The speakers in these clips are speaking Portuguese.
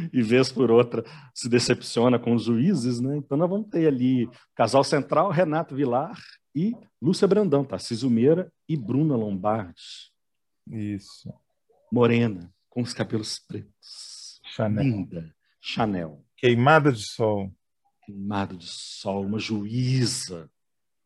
e vez por outra se decepciona com os juízes, né? Então nós vamos ter ali casal central, Renato Vilar e Lúcia Brandão, Tarcísio Meira e Bruna Lombardi. Isso. Morena, com os cabelos pretos. Chanel. Linda. Chanel. Queimada de sol. Queimada de sol, uma juíza.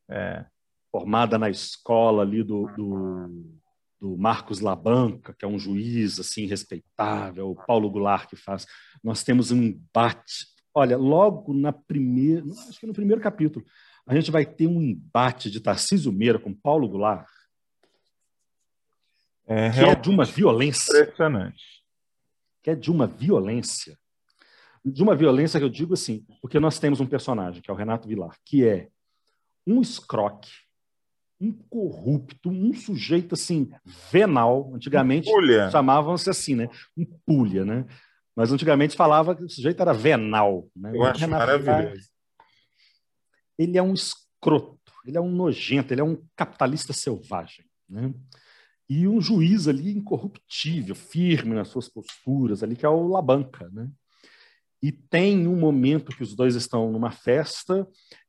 É. Formada na escola ali do, do do Marcos Labanca, que é um juiz assim respeitável, o Paulo Goulart que faz. Nós temos um embate. Olha, logo na primeira, acho que no primeiro capítulo, a gente vai ter um embate de Tarcísio Meira com Paulo Goulart, é, que é de uma violência. Impressionante. Que é de uma violência. De uma violência que eu digo assim, porque nós temos um personagem, que é o Renato Vilar, que é um escroque, um corrupto, um sujeito assim, venal. Antigamente chamavam-se assim, né? Um pulha, né? Mas antigamente falava que o sujeito era venal. Né? Eu acho maravilhoso. Ele é um escroto, ele é um nojento, ele é um capitalista selvagem. Né? E um juiz ali incorruptível, firme nas suas posturas, ali, que é o Labanca. Né? E tem um momento que os dois estão numa festa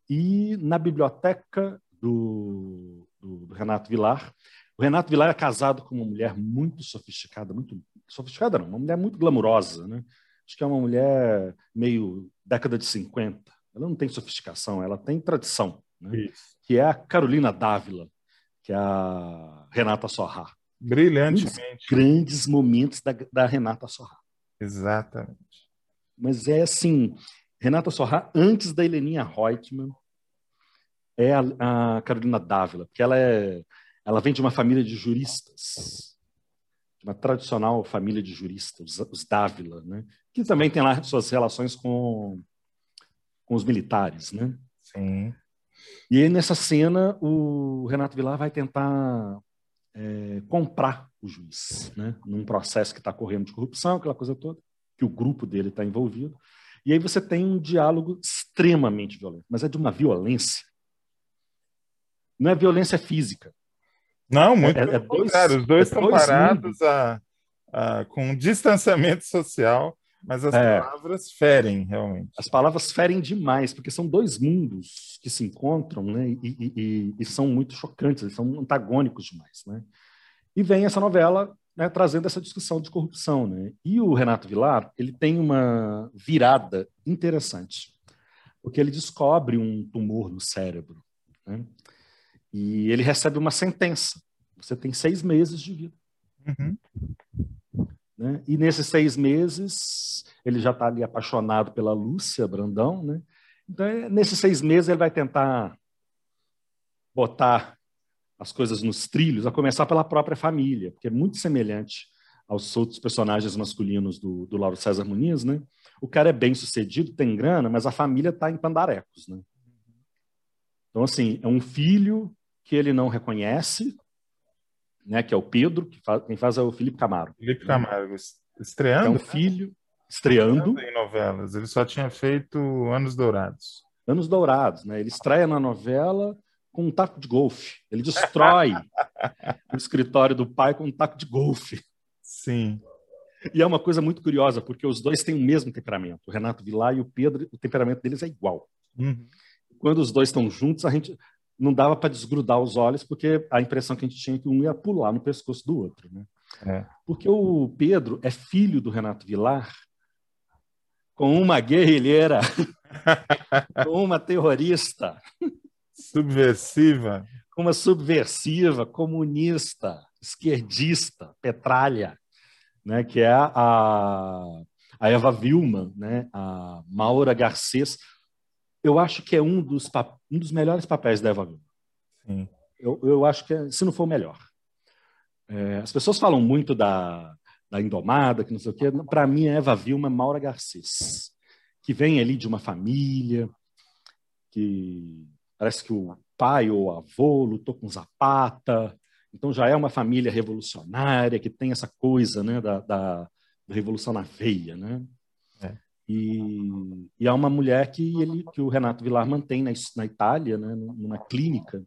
e na biblioteca do, do, do, Renato Vilar. O Renato Vilar é casado com uma mulher muito sofisticada, muito sofisticada não, uma mulher muito glamurosa, né? Acho que é uma mulher meio década de 50. Ela não tem sofisticação, ela tem tradição, né? que é a Carolina Dávila, que é a Renata Sorrá. Brilhantemente. grandes momentos da, da Renata Sorrá. Exatamente. Mas é assim, Renata Sorrá antes da Heleninha Reutemann, é a, a Carolina Dávila, porque ela, é, ela vem de uma família de juristas, de uma tradicional família de juristas, os, os Dávila, né? que também tem lá suas relações com, com os militares. Né? Sim. E aí, nessa cena, o Renato Vilar vai tentar é, comprar o juiz, né? num processo que está correndo de corrupção, aquela coisa toda, que o grupo dele está envolvido. E aí você tem um diálogo extremamente violento, mas é de uma violência não é violência física. Não, muito é, é dois, Os dois é estão dois parados a, a, com um distanciamento social, mas as é. palavras ferem, realmente. As palavras ferem demais, porque são dois mundos que se encontram né, e, e, e, e são muito chocantes, são antagônicos demais. Né? E vem essa novela né, trazendo essa discussão de corrupção. Né? E o Renato Vilar ele tem uma virada interessante, porque ele descobre um tumor no cérebro. Né? E ele recebe uma sentença. Você tem seis meses de vida. Uhum. Né? E nesses seis meses, ele já está ali apaixonado pela Lúcia Brandão. Né? Então, é, nesses seis meses, ele vai tentar botar as coisas nos trilhos, a começar pela própria família, porque é muito semelhante aos outros personagens masculinos do, do Lauro César Muniz, né? O cara é bem sucedido, tem grana, mas a família está em pandarecos, né? Então, assim, é um filho que ele não reconhece, né, que é o Pedro, que faz, quem faz é o Felipe Camargo. Felipe Camargo, estreando. É um filho estreando. estreando em novelas. Ele só tinha feito Anos Dourados. Anos Dourados, né? Ele estreia na novela com um taco de golfe. Ele destrói o escritório do pai com um taco de golfe. Sim. E é uma coisa muito curiosa, porque os dois têm o mesmo temperamento. O Renato Vilar e o Pedro, o temperamento deles é igual. Uhum. Quando os dois estão juntos, a gente não dava para desgrudar os olhos, porque a impressão que a gente tinha é que um ia pular no pescoço do outro. Né? É. Porque o Pedro é filho do Renato Vilar, com uma guerrilheira, com uma terrorista. Subversiva. Uma subversiva, comunista, esquerdista, petralha, né? que é a, a Eva Vilma, né? a Maura Garcês, eu acho que é um dos, um dos melhores papéis da Eva Vilma. Sim. Eu, eu acho que, é, se não for o melhor. É, as pessoas falam muito da, da Indomada, que não sei o quê. Para mim, a Eva Vilma é Maura Garcês, que vem ali de uma família que parece que o pai ou o avô lutou com Zapata, então já é uma família revolucionária que tem essa coisa né, da, da, da revolução na veia, né? E, e há uma mulher que, ele, que o Renato Vilar mantém na, na Itália, né, numa clínica,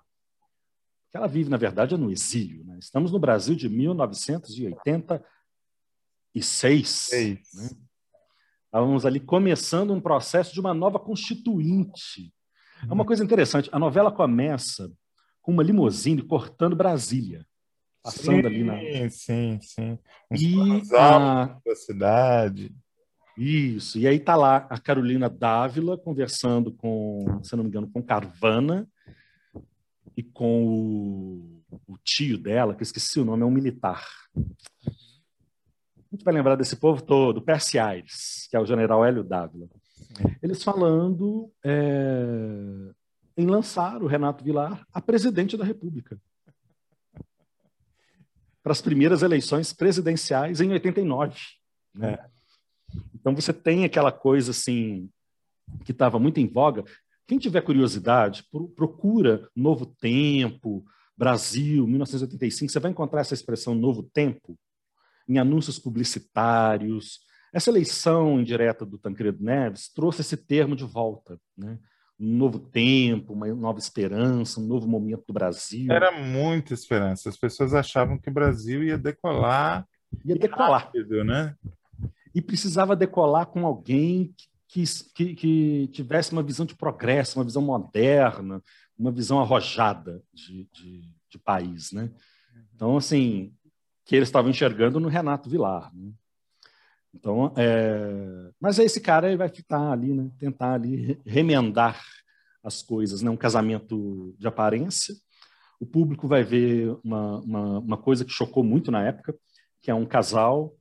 que ela vive, na verdade, é no exílio. Né? Estamos no Brasil de 1986. Né? Estávamos ali começando um processo de uma nova constituinte. É uma coisa interessante. A novela começa com uma limusine cortando Brasília. Passando sim, ali na. Sim, sim. Uns e a... da cidade. Isso. E aí está lá a Carolina Dávila conversando com, se não me engano, com Carvana e com o, o tio dela, que eu esqueci o nome, é um militar. A gente vai lembrar desse povo todo, Percy Aires, que é o general Hélio Dávila. Eles falando é, em lançar o Renato Vilar a presidente da República. Para as primeiras eleições presidenciais em 89. Né? Então você tem aquela coisa assim que estava muito em voga. Quem tiver curiosidade, procura Novo Tempo, Brasil, 1985, você vai encontrar essa expressão Novo Tempo em anúncios publicitários. Essa eleição indireta do Tancredo Neves trouxe esse termo de volta, né? um novo tempo, uma nova esperança, um novo momento do Brasil. Era muita esperança. As pessoas achavam que o Brasil ia decolar. Ia decolar. Rápido, né? E precisava decolar com alguém que, que, que, tivesse uma visão de progresso, uma visão moderna, uma visão arrojada de, de, de país, né? Então, assim, que eles estavam enxergando no Renato Vilar, né? Então, é... mas esse cara ele vai ficar ali, né? Tentar ali remendar as coisas, né? Um casamento de aparência. O público vai ver uma, uma, uma coisa que chocou muito na época, que é um casal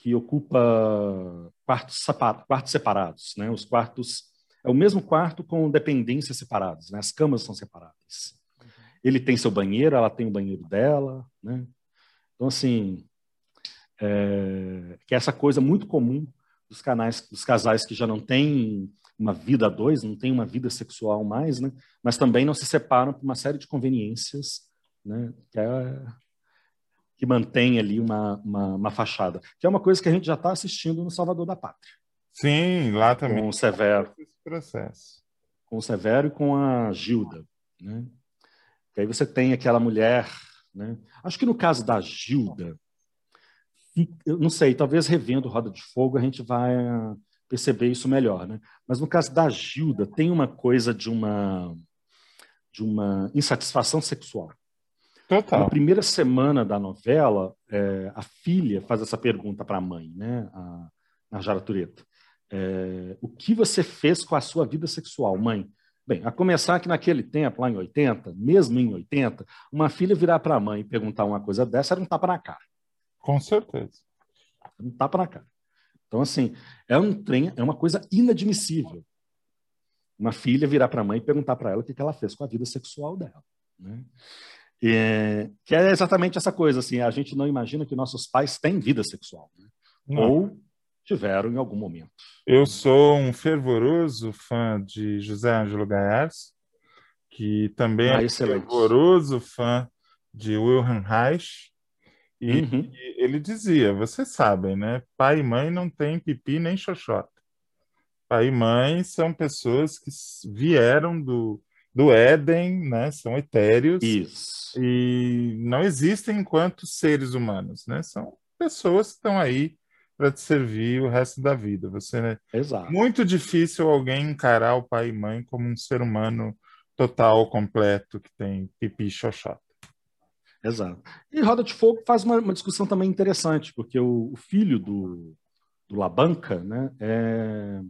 que ocupa quartos, quartos separados. Né? Os quartos é o mesmo quarto com dependências separadas, né? as camas são separadas. Ele tem seu banheiro, ela tem o banheiro dela. Né? Então, assim, é, que é essa coisa muito comum dos, canais, dos casais que já não têm uma vida a dois, não têm uma vida sexual mais, né? mas também não se separam por uma série de conveniências, né? que é que mantém ali uma, uma, uma, fachada, que é uma coisa que a gente já está assistindo no Salvador da Pátria. Sim, lá também. Com o Severo. Esse processo. Com o Severo e com a Gilda. Né? Que aí você tem aquela mulher. Né? Acho que no caso da Gilda, eu não sei, talvez revendo Roda de Fogo a gente vai perceber isso melhor. Né? Mas no caso da Gilda, tem uma coisa de uma, de uma insatisfação sexual. Total. Na primeira semana da novela, é, a filha faz essa pergunta para a mãe, né, a Narjara Tureta. É, o que você fez com a sua vida sexual, mãe? Bem, a começar que naquele tempo, lá em 80, mesmo em 80, uma filha virar para a mãe e perguntar uma coisa dessa era um tapa na cara. Com certeza. Um tapa na cara. Então, assim, é um trem, é uma coisa inadmissível. Uma filha virar para a mãe e perguntar para ela o que ela fez com a vida sexual dela. Né? É, que é exatamente essa coisa, assim, a gente não imagina que nossos pais têm vida sexual, né? ou tiveram em algum momento. Eu sou um fervoroso fã de José Ângelo Gaiarz, que também ah, é um fervoroso fã de Wilhelm Reich, e, uhum. e ele dizia, vocês sabem, né? Pai e mãe não têm pipi nem xoxota. Pai e mãe são pessoas que vieram do, do Éden, né? São etéreos. Isso. E não existem enquanto seres humanos, né? São pessoas que estão aí para te servir o resto da vida. Você né? Exato. Muito difícil alguém encarar o pai e mãe como um ser humano total, completo, que tem pipi e xoxota. Exato. E Roda de Fogo faz uma, uma discussão também interessante, porque o, o filho do, do Labanca né, é,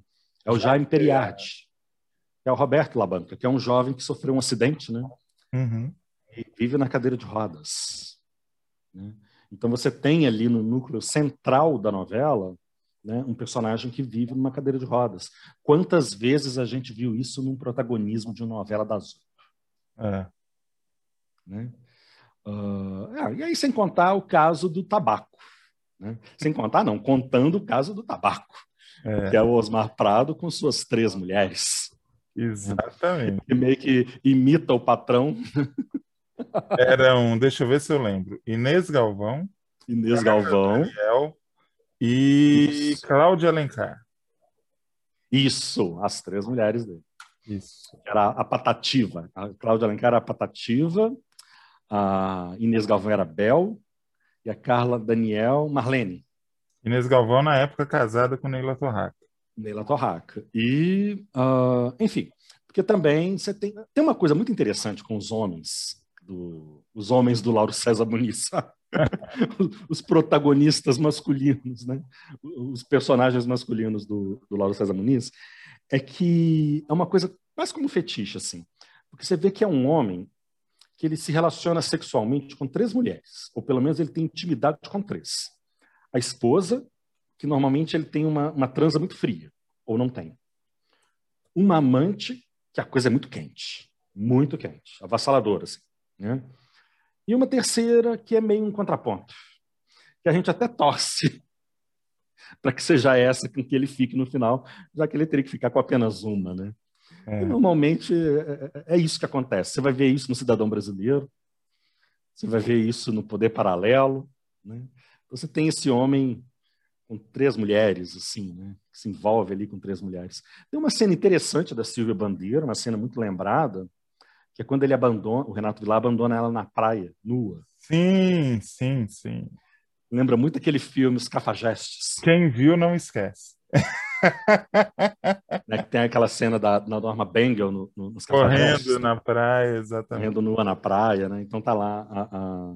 é o Jaime Periardi é o Roberto Labanca, que é um jovem que sofreu um acidente, né? Uhum. E vive na cadeira de rodas. Né? Então você tem ali no núcleo central da novela né, um personagem que vive numa cadeira de rodas. Quantas vezes a gente viu isso num protagonismo de uma novela da Azul? É. Né? Uh, e aí, sem contar o caso do tabaco. Né? Sem contar, não, contando o caso do tabaco, é. que é o Osmar Prado com suas três mulheres. Exatamente. Que meio que imita o patrão. Eram, deixa eu ver se eu lembro, Inês Galvão. Inês Galvão. Daniel, e Isso. Cláudia Alencar. Isso, as três mulheres dele. Isso. Era a patativa. A Cláudia Alencar era a patativa, a Inês Galvão era Bel e a Carla Daniel Marlene. Inês Galvão, na época, casada com Neila Torraca. Neila Torraca. E, uh, enfim, porque também você tem, tem uma coisa muito interessante com os homens, do, os homens do Lauro César Muniz, os protagonistas masculinos, né? os personagens masculinos do, do Lauro César Muniz, é que é uma coisa quase como fetiche, assim. Porque você vê que é um homem que ele se relaciona sexualmente com três mulheres, ou pelo menos ele tem intimidade com três. A esposa, que normalmente ele tem uma, uma transa muito fria, ou não tem. Uma amante, que a coisa é muito quente, muito quente, avassaladora, assim. Né? E uma terceira, que é meio um contraponto, que a gente até torce para que seja essa com que ele fique no final, já que ele teria que ficar com apenas uma, né? É. normalmente é, é, é, isso que acontece. Você vai ver isso no cidadão brasileiro, você vai ver isso no poder paralelo, né? Você tem esse homem com três mulheres, assim, né? Que se envolve ali com três mulheres. Tem uma cena interessante da Silvia Bandeira, uma cena muito lembrada, que é quando ele abandona, o Renato Vilar abandona ela na praia, nua. Sim, sim, sim. Lembra muito aquele filme Os Cafajestes. Quem viu não esquece. né, que tem aquela cena da, da Norma Bengel no, no, nos Correndo na praia, exatamente. Correndo nua na praia, né? Então tá lá a, a,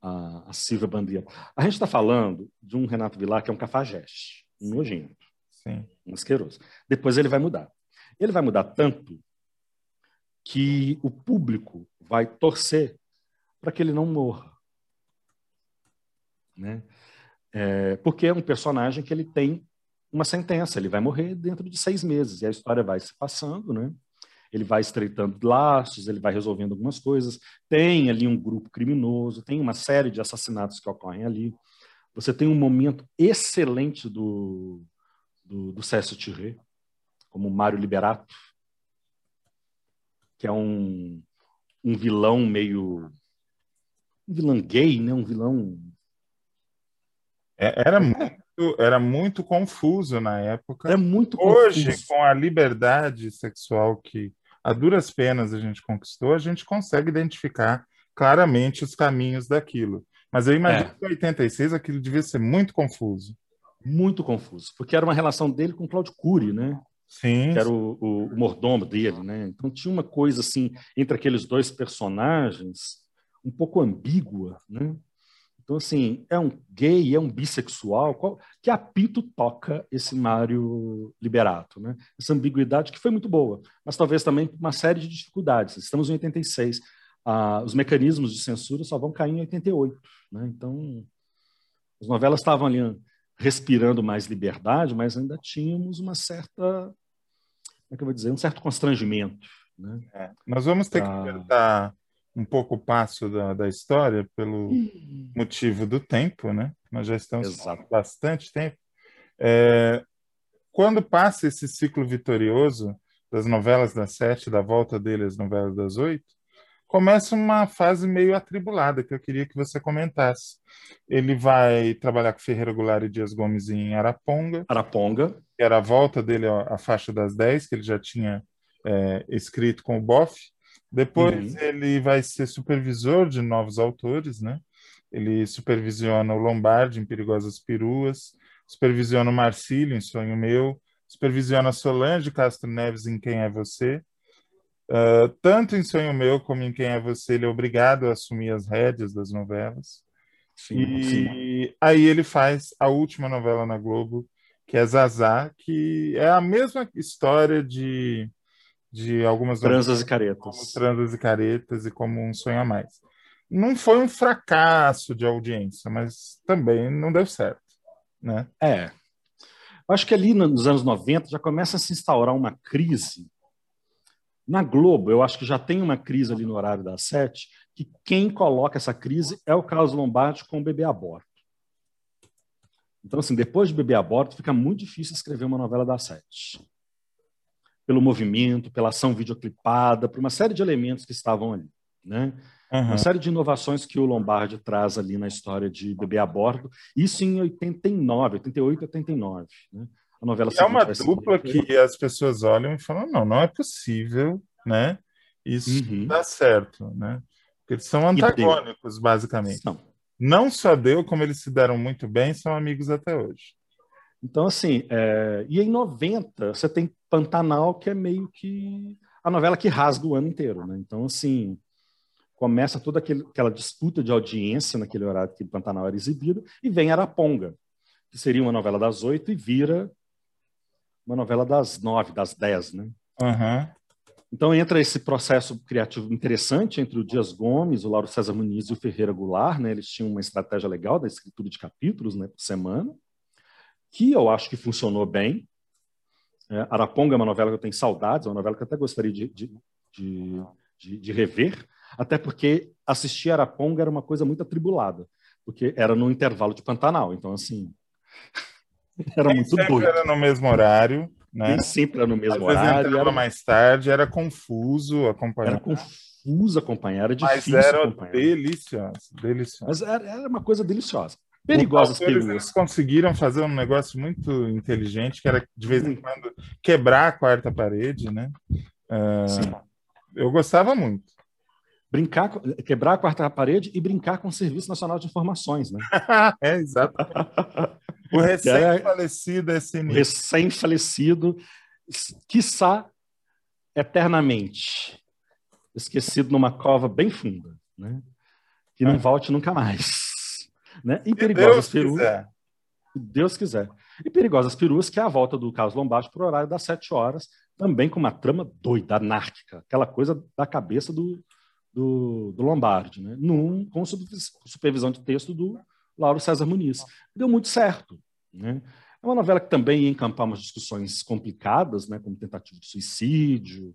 a, a Silvia Bandeira. A gente está falando de um Renato Vilar que é um cafajeste, um nojento, Sim. um asqueroso. Depois ele vai mudar. Ele vai mudar tanto que o público vai torcer para que ele não morra. Né? É, porque é um personagem que ele tem uma sentença, ele vai morrer dentro de seis meses, e a história vai se passando, né? Ele vai estreitando laços, ele vai resolvendo algumas coisas, tem ali um grupo criminoso, tem uma série de assassinatos que ocorrem ali, você tem um momento excelente do, do, do Cécio Tirré, como Mário Liberato, que é um, um vilão meio. um vilão gay, né? um vilão. É, era, muito, era muito confuso na época. É muito Hoje, confuso. com a liberdade sexual que a duras penas a gente conquistou, a gente consegue identificar claramente os caminhos daquilo. Mas eu imagino é. que em 86 aquilo devia ser muito confuso. Muito confuso, porque era uma relação dele com Claudio Cury, né? Sim. que era o, o, o, mordomo dele, né? Então tinha uma coisa assim entre aqueles dois personagens um pouco ambígua, né? Então assim é um gay, é um bissexual, qual, que apito toca esse Mário Liberato, né? Essa ambiguidade que foi muito boa, mas talvez também uma série de dificuldades. Estamos em 86, ah, os mecanismos de censura só vão cair em 88, né? Então as novelas estavam ali respirando mais liberdade, mas ainda tínhamos uma certa é que eu vou dizer, um certo constrangimento. Né? É, nós vamos ter que apertar um pouco o passo da, da história pelo hum. motivo do tempo, né? Nós já estamos Exato. bastante tempo. É, quando passa esse ciclo vitorioso das novelas das sete, da volta dele às novelas das oito, começa uma fase meio atribulada que eu queria que você comentasse. Ele vai trabalhar com Ferreira Goulart e Dias Gomes em Araponga. Araponga. Que era a volta dele à faixa das 10, que ele já tinha é, escrito com o Boff. Depois uhum. ele vai ser supervisor de novos autores, né? Ele supervisiona o Lombardi em Perigosas Peruas, supervisiona o Marcílio em Sonho Meu, supervisiona Solange Castro Neves em Quem é Você, Uh, tanto em Sonho Meu como em Quem é Você, ele é obrigado a assumir as rédeas das novelas. Sim, e sim. aí ele faz a última novela na Globo, que é Zazá, que é a mesma história de, de algumas Transas e Caretas. Transas e Caretas e como Um Sonho a Mais. Não foi um fracasso de audiência, mas também não deu certo. Né? É. Eu acho que ali nos anos 90 já começa a se instaurar uma crise na Globo, eu acho que já tem uma crise ali no horário das sete, que quem coloca essa crise é o Carlos Lombardi com o bebê aborto. Então, assim, depois de bebê aborto, fica muito difícil escrever uma novela das sete. Pelo movimento, pela ação videoclipada, por uma série de elementos que estavam ali. Né? Uhum. Uma série de inovações que o Lombardi traz ali na história de Bebê a Bordo, isso em 89, 88, 89. Né? a novela É uma dupla que as pessoas olham e falam: não, não é possível, né? Isso uhum. dá certo, né? Porque eles são antagônicos, basicamente. Não. não só deu, como eles se deram muito bem, são amigos até hoje. Então, assim, é... e em 90 você tem Pantanal, que é meio que a novela que rasga o ano inteiro, né? Então, assim, começa toda aquele, aquela disputa de audiência naquele horário que Pantanal era exibido, e vem Araponga, que seria uma novela das oito e vira uma novela das nove, das dez, né? Uhum. Então entra esse processo criativo interessante entre o Dias Gomes, o Lauro César Muniz e o Ferreira Goulart, né? Eles tinham uma estratégia legal da escritura de capítulos, né, por semana, que eu acho que funcionou bem. É, Araponga é uma novela que eu tenho saudades, é uma novela que eu até gostaria de, de, de, de, de rever, até porque assistir Araponga era uma coisa muito atribulada, porque era no intervalo de Pantanal, então assim era muito doido. Era no mesmo horário né? Nem sempre era no mesmo Às horário. Era mais tarde, era confuso acompanhar. Era confuso acompanhar, era difícil Mas era acompanhar. delicioso, delicioso. Mas era, era uma coisa deliciosa. Perigosas. Eles conseguiram fazer um negócio muito inteligente, que era de vez em quando quebrar a quarta parede, né? Uh, eu gostava muito. Brincar, quebrar a quarta parede e brincar com o Serviço Nacional de Informações, né? é, exatamente. O recém-falecido SNI. O recém-falecido, quiçá eternamente, esquecido numa cova bem funda, né? que não ah. volte nunca mais. Né? E Perigosas Perus. Deus quiser. E Perigosas Perus, que é a volta do Carlos Lombardi para o horário das sete horas, também com uma trama doida, anárquica, aquela coisa da cabeça do, do, do Lombardi, né? Num, com supervisão de texto do Lauro César Muniz. Deu muito certo. Né? É uma novela que também ia encampar umas discussões complicadas, né, como tentativa de suicídio,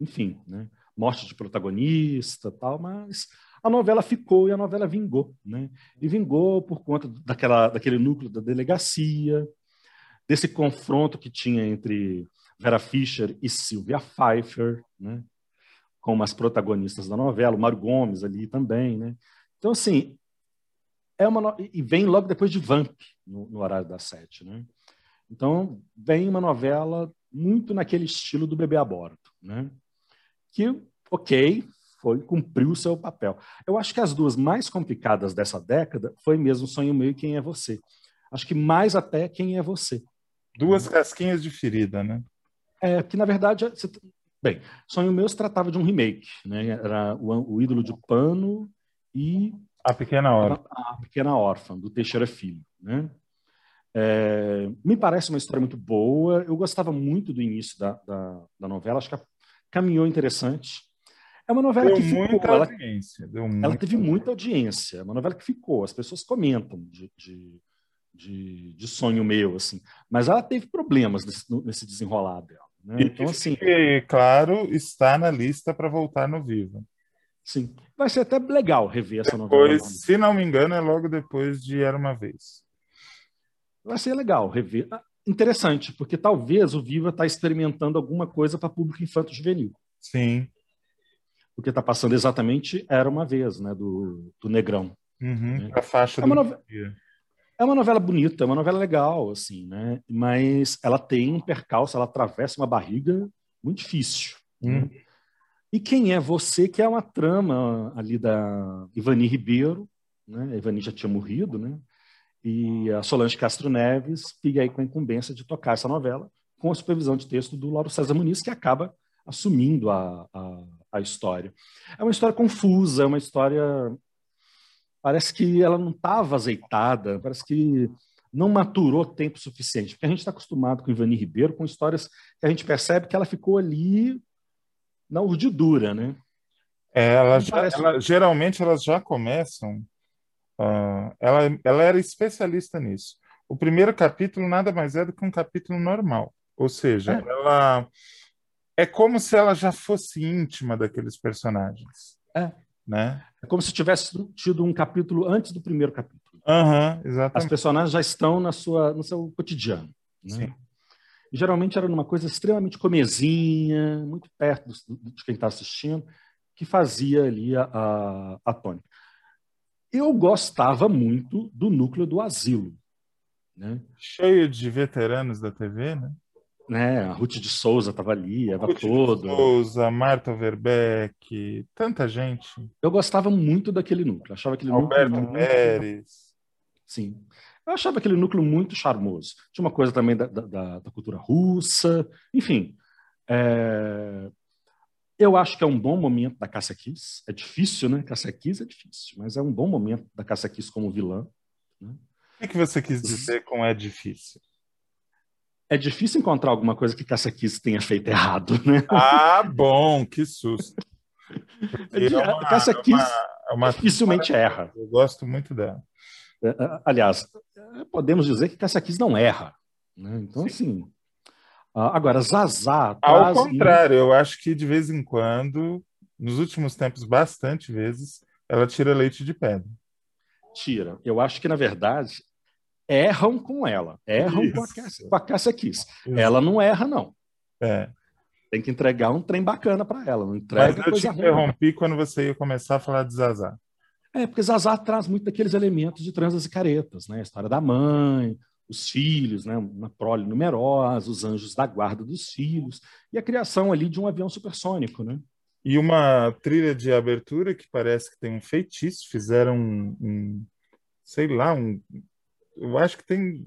enfim, né, morte de protagonista, tal, mas a novela ficou e a novela vingou, né? E vingou por conta daquela, daquele núcleo da delegacia, desse confronto que tinha entre Vera Fischer e Sylvia Pfeiffer, né? Como as protagonistas da novela, o Mário Gomes ali também, né? Então, assim, é uma e vem logo depois de Vamp no, no, horário das sete, né? Então vem uma novela muito naquele estilo do Bebê Aborto, né? Que ok foi cumpriu o seu papel. Eu acho que as duas mais complicadas dessa década foi mesmo Sonho Meu e Quem é Você. Acho que mais até Quem é Você. Duas casquinhas de ferida, né? É que na verdade você... bem, Sonho Meu se tratava de um remake, né? Era o, o ídolo de pano e a Pequena Órfã. A, a Pequena Órfã, do Teixeira Filho. Né? É, me parece uma história muito boa. Eu gostava muito do início da, da, da novela, acho que caminhou interessante. É uma novela deu que ficou. Muita ela, audiência, deu ela teve muita audiência. É uma novela que ficou. As pessoas comentam de, de, de, de sonho meu, assim. Mas ela teve problemas nesse, nesse desenrolar dela. Né? Então, assim. claro, está na lista para voltar no Viva. Sim. Vai ser até legal rever essa depois, novela. Se não me engano, é logo depois de Era Uma Vez. Vai ser legal rever. Ah, interessante, porque talvez o Viva está experimentando alguma coisa para público infanto-juvenil. Sim. Porque está passando exatamente Era Uma Vez, né, do, do Negrão. Uhum, né? A faixa é uma, novela, é uma novela bonita, é uma novela legal, assim, né? Mas ela tem um percalço, ela atravessa uma barriga muito difícil. Né? Uhum. Né? E quem é você, que é uma trama ali da Ivani Ribeiro, né? A Ivani já tinha morrido, né? E a Solange Castro Neves fica aí com a incumbência de tocar essa novela com a supervisão de texto do Lauro César Muniz, que acaba assumindo a, a, a história. É uma história confusa, é uma história... Parece que ela não estava azeitada, parece que não maturou tempo suficiente, porque a gente está acostumado com Ivani Ribeiro, com histórias que a gente percebe que ela ficou ali na urdidura, né? É, ela, já, parece... ela geralmente elas já começam. Uh, ela, ela era especialista nisso. O primeiro capítulo nada mais é do que um capítulo normal, ou seja, é. ela é como se ela já fosse íntima daqueles personagens. É. Né? É como se tivesse tido um capítulo antes do primeiro capítulo. Uhum, exatamente. As personagens já estão na sua, no seu cotidiano. Né? Sim. E geralmente era numa coisa extremamente comezinha, muito perto do, de quem está assistindo, que fazia ali a, a, a tônica. Eu gostava muito do núcleo do asilo. Né? Cheio de veteranos da TV, né? Né? A Ruth de Souza estava ali, Eva Ruth toda. De Souza, Marta Verbeck, tanta gente. Eu gostava muito daquele núcleo. Achava aquele Alberto núcleo Pérez. Sim. Eu achava aquele núcleo muito charmoso. Tinha uma coisa também da, da, da cultura russa, enfim. É... Eu acho que é um bom momento da Cássia Kiss. É difícil, né? Cássia Kiss é difícil, mas é um bom momento da Cássia Kiss como vilã. Né? O que você quis dizer com é difícil? É difícil encontrar alguma coisa que Cássia Kiss tenha feito errado, né? Ah, bom, que susto. É, é uma, Cássia Kiss é uma, dificilmente erra. Eu gosto muito dela. É, é, aliás, podemos dizer que Cássia Kiss não erra. Né? Então, Sim. assim. Agora, Zazá. Ao contrário, eu acho que de vez em quando, nos últimos tempos, bastante vezes, ela tira leite de pedra. Tira. Eu acho que, na verdade, erram com ela. Erram com a, Cássia, com a Cássia Kiss. Isso. Ela não erra, não. É. Tem que entregar um trem bacana para ela. Não entrega Mas eu te interrompi ruim. quando você ia começar a falar de Zazá. É, porque Zazá traz muito daqueles elementos de transas e caretas, né? A história da mãe, os filhos, né? uma prole numerosa, os anjos da guarda dos filhos, e a criação ali de um avião supersônico, né? E uma trilha de abertura que parece que tem um feitiço, fizeram um, um sei lá, um, eu acho que tem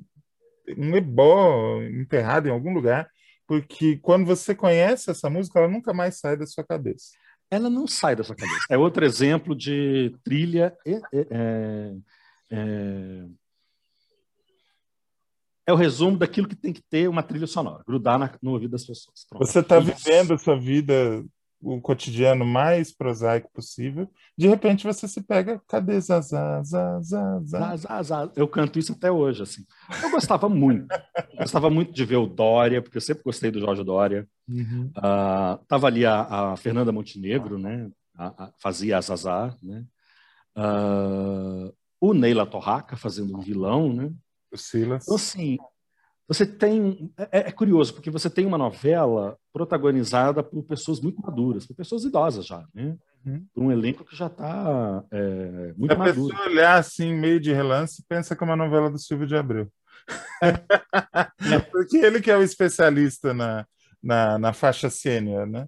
um ebó enterrado em algum lugar, porque quando você conhece essa música, ela nunca mais sai da sua cabeça ela não sai da sua cabeça. É outro exemplo de trilha. É, é, é, é, o resumo daquilo que tem que ter uma trilha sonora, grudar na, no ouvido das pessoas. Pronto. Você está vivendo a sua vida o cotidiano mais prosaico possível, de repente você se pega, cadê Zazá, Zazá, Zazá? Eu canto isso até hoje, assim. Eu gostava muito, gostava muito de ver o Dória, porque eu sempre gostei do Jorge Dória. Uhum. Uh, tava ali a, a Fernanda Montenegro, né? A, a, fazia a Zazá, né? Uh, o Neila Torraca fazendo um vilão, né? O Silas. Então, assim, você tem. É, é, curioso, porque você tem uma novela protagonizada por pessoas muito maduras, por pessoas idosas já, né? Uhum. Por um elenco que já está é, muito a maduro. A pessoa olhar assim, meio de relance, pensa que é uma novela do Silvio de Abreu. É. porque ele que é o especialista na, na, na faixa sênior, né?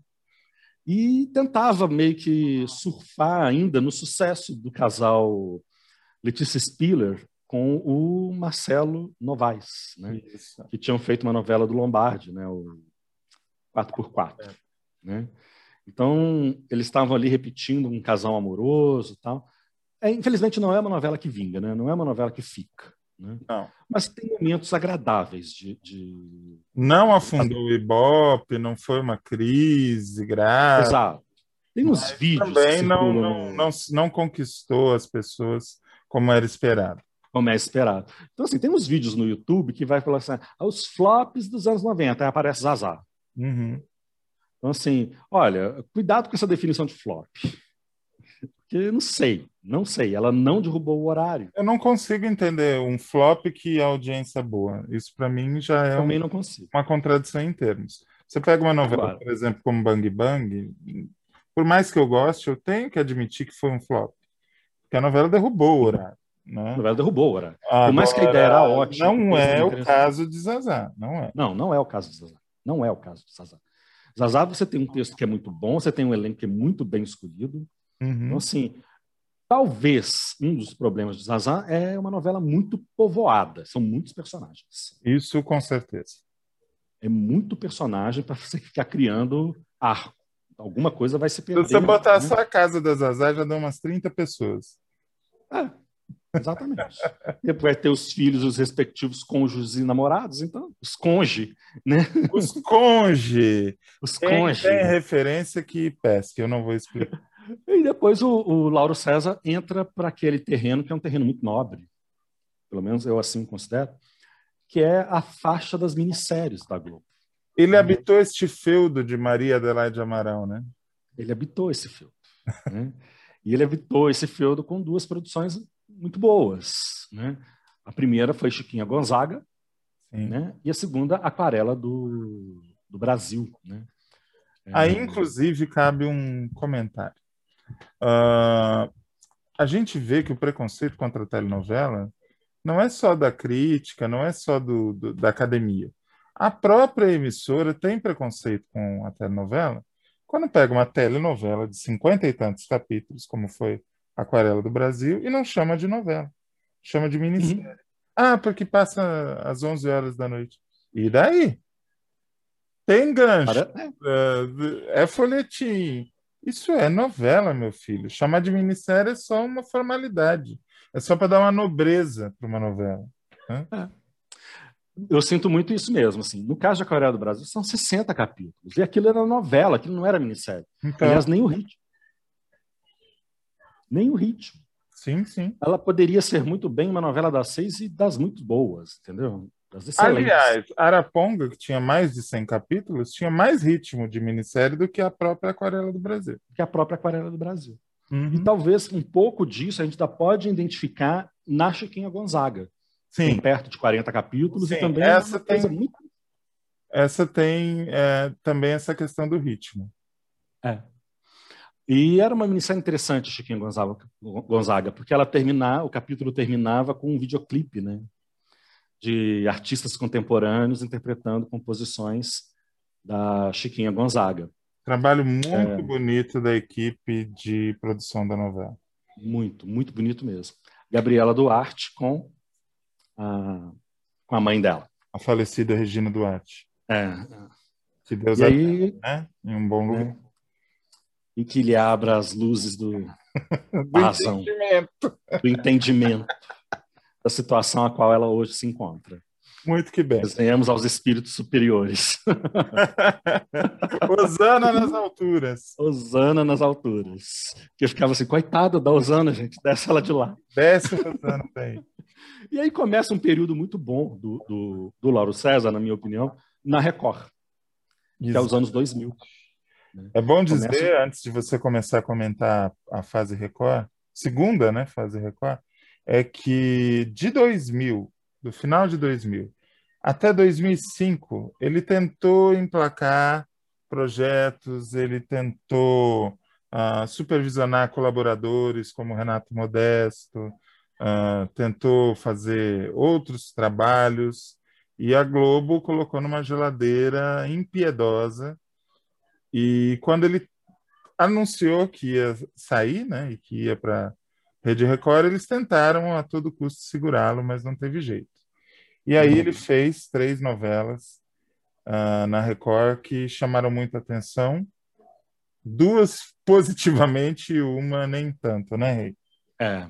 E tentava meio que surfar ainda no sucesso do casal Letícia Spiller com o Marcelo Novaes, né? que tinham feito uma novela do Lombardi, né? o 4x4. É. Né? Então, eles estavam ali repetindo um casal amoroso tal. É, infelizmente, não é uma novela que vinga, né? não é uma novela que fica. Né? Não. Mas tem momentos agradáveis de. de... Não afundou o Ibope, não foi uma crise grave. Exato. Tem uns vídeos. Também não, não, não, não conquistou as pessoas como era esperado como é esperado. Então, assim, tem uns vídeos no YouTube que vai falar assim, ah, os flops dos anos 90, aí aparece Zazá. Uhum. Então, assim, olha, cuidado com essa definição de flop. Porque não sei, não sei, ela não derrubou o horário. Eu não consigo entender um flop que a audiência é boa. Isso para mim já é Também um, não consigo. uma contradição em termos. Você pega uma novela, claro. por exemplo, como Bang Bang, por mais que eu goste, eu tenho que admitir que foi um flop. Porque a novela derrubou o horário. Né? A novela derrubou, Ora. Por mais que a ideia era ótima. Não é o caso de Zazá, não é. Não, não é o caso de Zazá. Não é o caso de Zazá. Zazá, você tem um texto que é muito bom, você tem um elenco que é muito bem escolhido. Uhum. Então, assim, talvez um dos problemas de Zazá é uma novela muito povoada. São muitos personagens. Isso, com certeza. É muito personagem para você ficar criando arco. Alguma coisa vai se perder. Se você botar né? só a casa da Zazá, já dá umas 30 pessoas. É, Exatamente. e vai ter os filhos, os respectivos cônjuges e namorados, então, os conge, né? Os conge. Os conge. Tem, tem referência que pesca, eu não vou explicar. E depois o, o Lauro César entra para aquele terreno que é um terreno muito nobre, pelo menos eu assim considero, que é a faixa das minisséries da Globo. Ele habitou este feudo de Maria Adelaide Amaral, né? Ele habitou esse feudo. né? E ele habitou esse feudo com duas produções muito boas. Né? A primeira foi Chiquinha Gonzaga, né? e a segunda, Aquarela do, do Brasil. Né? Aí, inclusive, cabe um comentário. Uh, a gente vê que o preconceito contra a telenovela não é só da crítica, não é só do, do, da academia. A própria emissora tem preconceito com a telenovela. Quando pega uma telenovela de cinquenta e tantos capítulos, como foi Aquarela do Brasil e não chama de novela, chama de minissérie. Uhum. Ah, porque passa às 11 horas da noite. E daí? Tem gancho. É, é folhetim. Isso é novela, meu filho. Chamar de minissérie é só uma formalidade. É só para dar uma nobreza para uma novela. Né? É. Eu sinto muito isso mesmo. Assim. No caso de Aquarela do Brasil, são 60 capítulos. E aquilo era novela, aquilo não era minissérie. Então... Aliás, nem o ritmo. Nem o ritmo. Sim, sim. Ela poderia ser muito bem uma novela das seis e das muito boas, entendeu? Aliás, Araponga, que tinha mais de 100 capítulos, tinha mais ritmo de minissérie do que a própria Aquarela do Brasil. Que a própria Aquarela do Brasil. Uhum. E talvez um pouco disso a gente ainda pode identificar na Chiquinha Gonzaga. Sim. Tem perto de 40 capítulos Sim. e também essa é tem, muito... Essa tem é, também essa questão do ritmo. É. E era uma minissérie interessante, Chiquinha Gonzaga, porque ela terminar, o capítulo terminava com um videoclipe, né? de artistas contemporâneos interpretando composições da Chiquinha Gonzaga. Trabalho muito é, bonito da equipe de produção da novela. Muito, muito bonito mesmo. Gabriela Duarte com a, com a mãe dela. A falecida Regina Duarte. É. Que Deus e aí, né? em um bom lugar. É, e que lhe abra as luzes do, do razão, entendimento. do entendimento da situação a qual ela hoje se encontra. Muito que bem. Desenhamos aos espíritos superiores. Osana nas alturas. Osana nas alturas. Que eu ficava assim, coitada da Osana, gente, desce ela de lá. Desce Osana, tem. E aí começa um período muito bom do, do, do Lauro César, na minha opinião, na Record, que é os anos 2000. Né? É bom dizer, começa... antes de você começar a comentar a fase Record, segunda né, fase Record, é que de 2000, do final de 2000 até 2005, ele tentou emplacar projetos, ele tentou uh, supervisionar colaboradores como Renato Modesto, uh, tentou fazer outros trabalhos, e a Globo colocou numa geladeira impiedosa. E quando ele anunciou que ia sair, né, e que ia para Rede Record, eles tentaram a todo custo segurá-lo, mas não teve jeito. E aí ele fez três novelas uh, na Record que chamaram muita atenção, duas positivamente e uma nem tanto, né, Rei? É,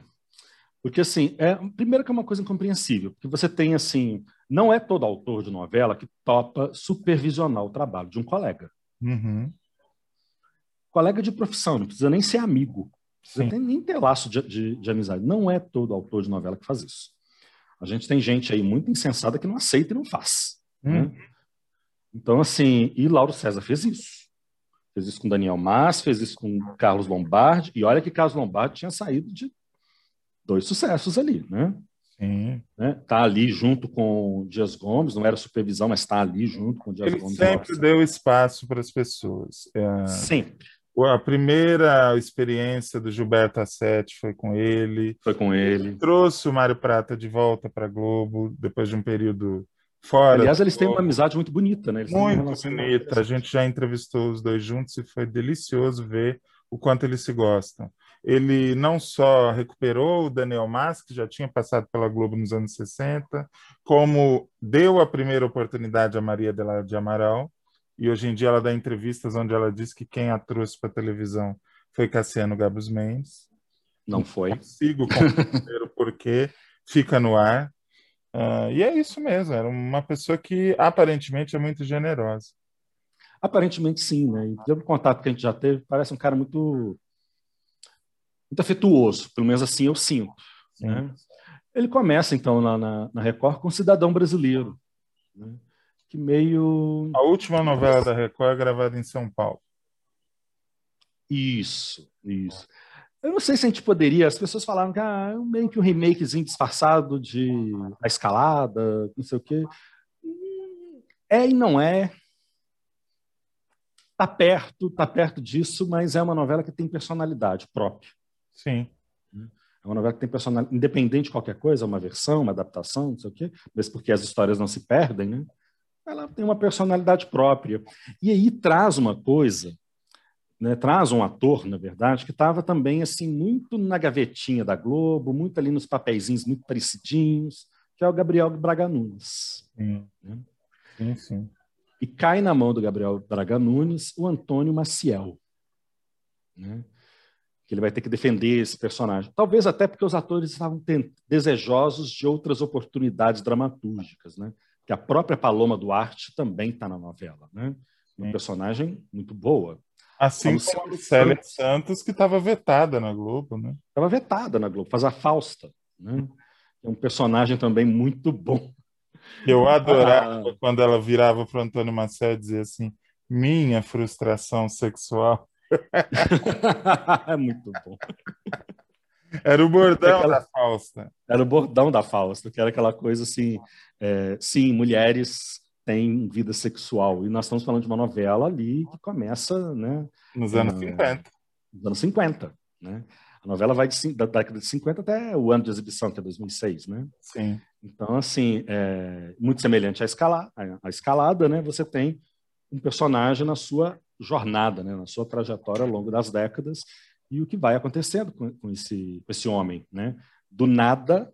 porque assim, é, primeiro que é uma coisa incompreensível, porque você tem assim, não é todo autor de novela que topa supervisionar o trabalho de um colega. Uhum. Colega de profissão, não precisa nem ser amigo. Você tem nem ter laço de, de, de, amizade. Não é todo autor de novela que faz isso. A gente tem gente aí muito insensada que não aceita e não faz. Né? Hum. Né? Então, assim, e Lauro César fez isso. Fez isso com Daniel Mas, fez isso com Carlos Lombardi. E olha que Carlos Lombardi tinha saído de dois sucessos ali, né? Sim. Né? Tá ali junto com Dias Gomes, não era supervisão, mas está ali junto com Dias Ele Gomes. Ele sempre deu espaço para as pessoas. É... Sempre. A primeira experiência do Gilberto Assetti foi com ele. Foi com ele. Trouxe o Mário Prata de volta para a Globo, depois de um período fora. Aliás, eles têm uma amizade muito bonita, né? Eles muito bonita. A gente já entrevistou os dois juntos e foi delicioso ver o quanto eles se gostam. Ele não só recuperou o Daniel Mas, que já tinha passado pela Globo nos anos 60, como deu a primeira oportunidade a Maria de Amaral, e hoje em dia ela dá entrevistas onde ela diz que quem a trouxe para televisão foi Cassiano Gabos Mendes. Não foi. Consigo compreender o porquê, fica no ar. Uh, e é isso mesmo, era uma pessoa que aparentemente é muito generosa. Aparentemente sim, né? E pelo contato que a gente já teve, parece um cara muito, muito afetuoso, pelo menos assim eu sinto. Né? Ele começa então na, na, na Record com Cidadão Brasileiro. Né? que meio. A última novela da Record é gravada em São Paulo. Isso, isso. Eu não sei se a gente poderia. As pessoas falaram que ah, é meio que um remakezinho disfarçado de A Escalada, não sei o quê. É e não é. Tá perto, tá perto disso, mas é uma novela que tem personalidade própria. Sim. É uma novela que tem personalidade, independente de qualquer coisa, uma versão, uma adaptação, não sei o quê, mesmo porque as histórias não se perdem, né? ela tem uma personalidade própria. E aí traz uma coisa, né, traz um ator, na verdade, que estava também assim muito na gavetinha da Globo, muito ali nos papeizinhos muito parecidinhos, que é o Gabriel Braga Nunes. Sim. Né? sim, sim. E cai na mão do Gabriel Braga Nunes o Antônio Maciel. Né? Que ele vai ter que defender esse personagem. Talvez até porque os atores estavam desejosos de outras oportunidades dramatúrgicas. Né? Que a própria Paloma Duarte também está na novela. Né? Uma sim. personagem muito boa. Assim como a Lucélia Santos, Santos que estava vetada na Globo, né? Estava vetada na Globo, faz a Fausta, né? É um personagem também muito bom. Eu adorava ah. quando ela virava para o Antônio Maciel e dizia assim: minha frustração sexual. É muito bom. Era o bordão aquela... da Fausta. Era o bordão da Fausta, que era aquela coisa assim: é, sim, mulheres têm vida sexual. E nós estamos falando de uma novela ali que começa, né? Nos anos uh, 50. Nos anos 50, né? A novela vai de, da década de 50 até o ano de exibição, que é 2006, né? Sim. Então, assim, é, muito semelhante à, escala, à escalada, né? Você tem um personagem na sua jornada, né? na sua trajetória ao longo das décadas e o que vai acontecendo com, com esse, com esse homem, né? Do nada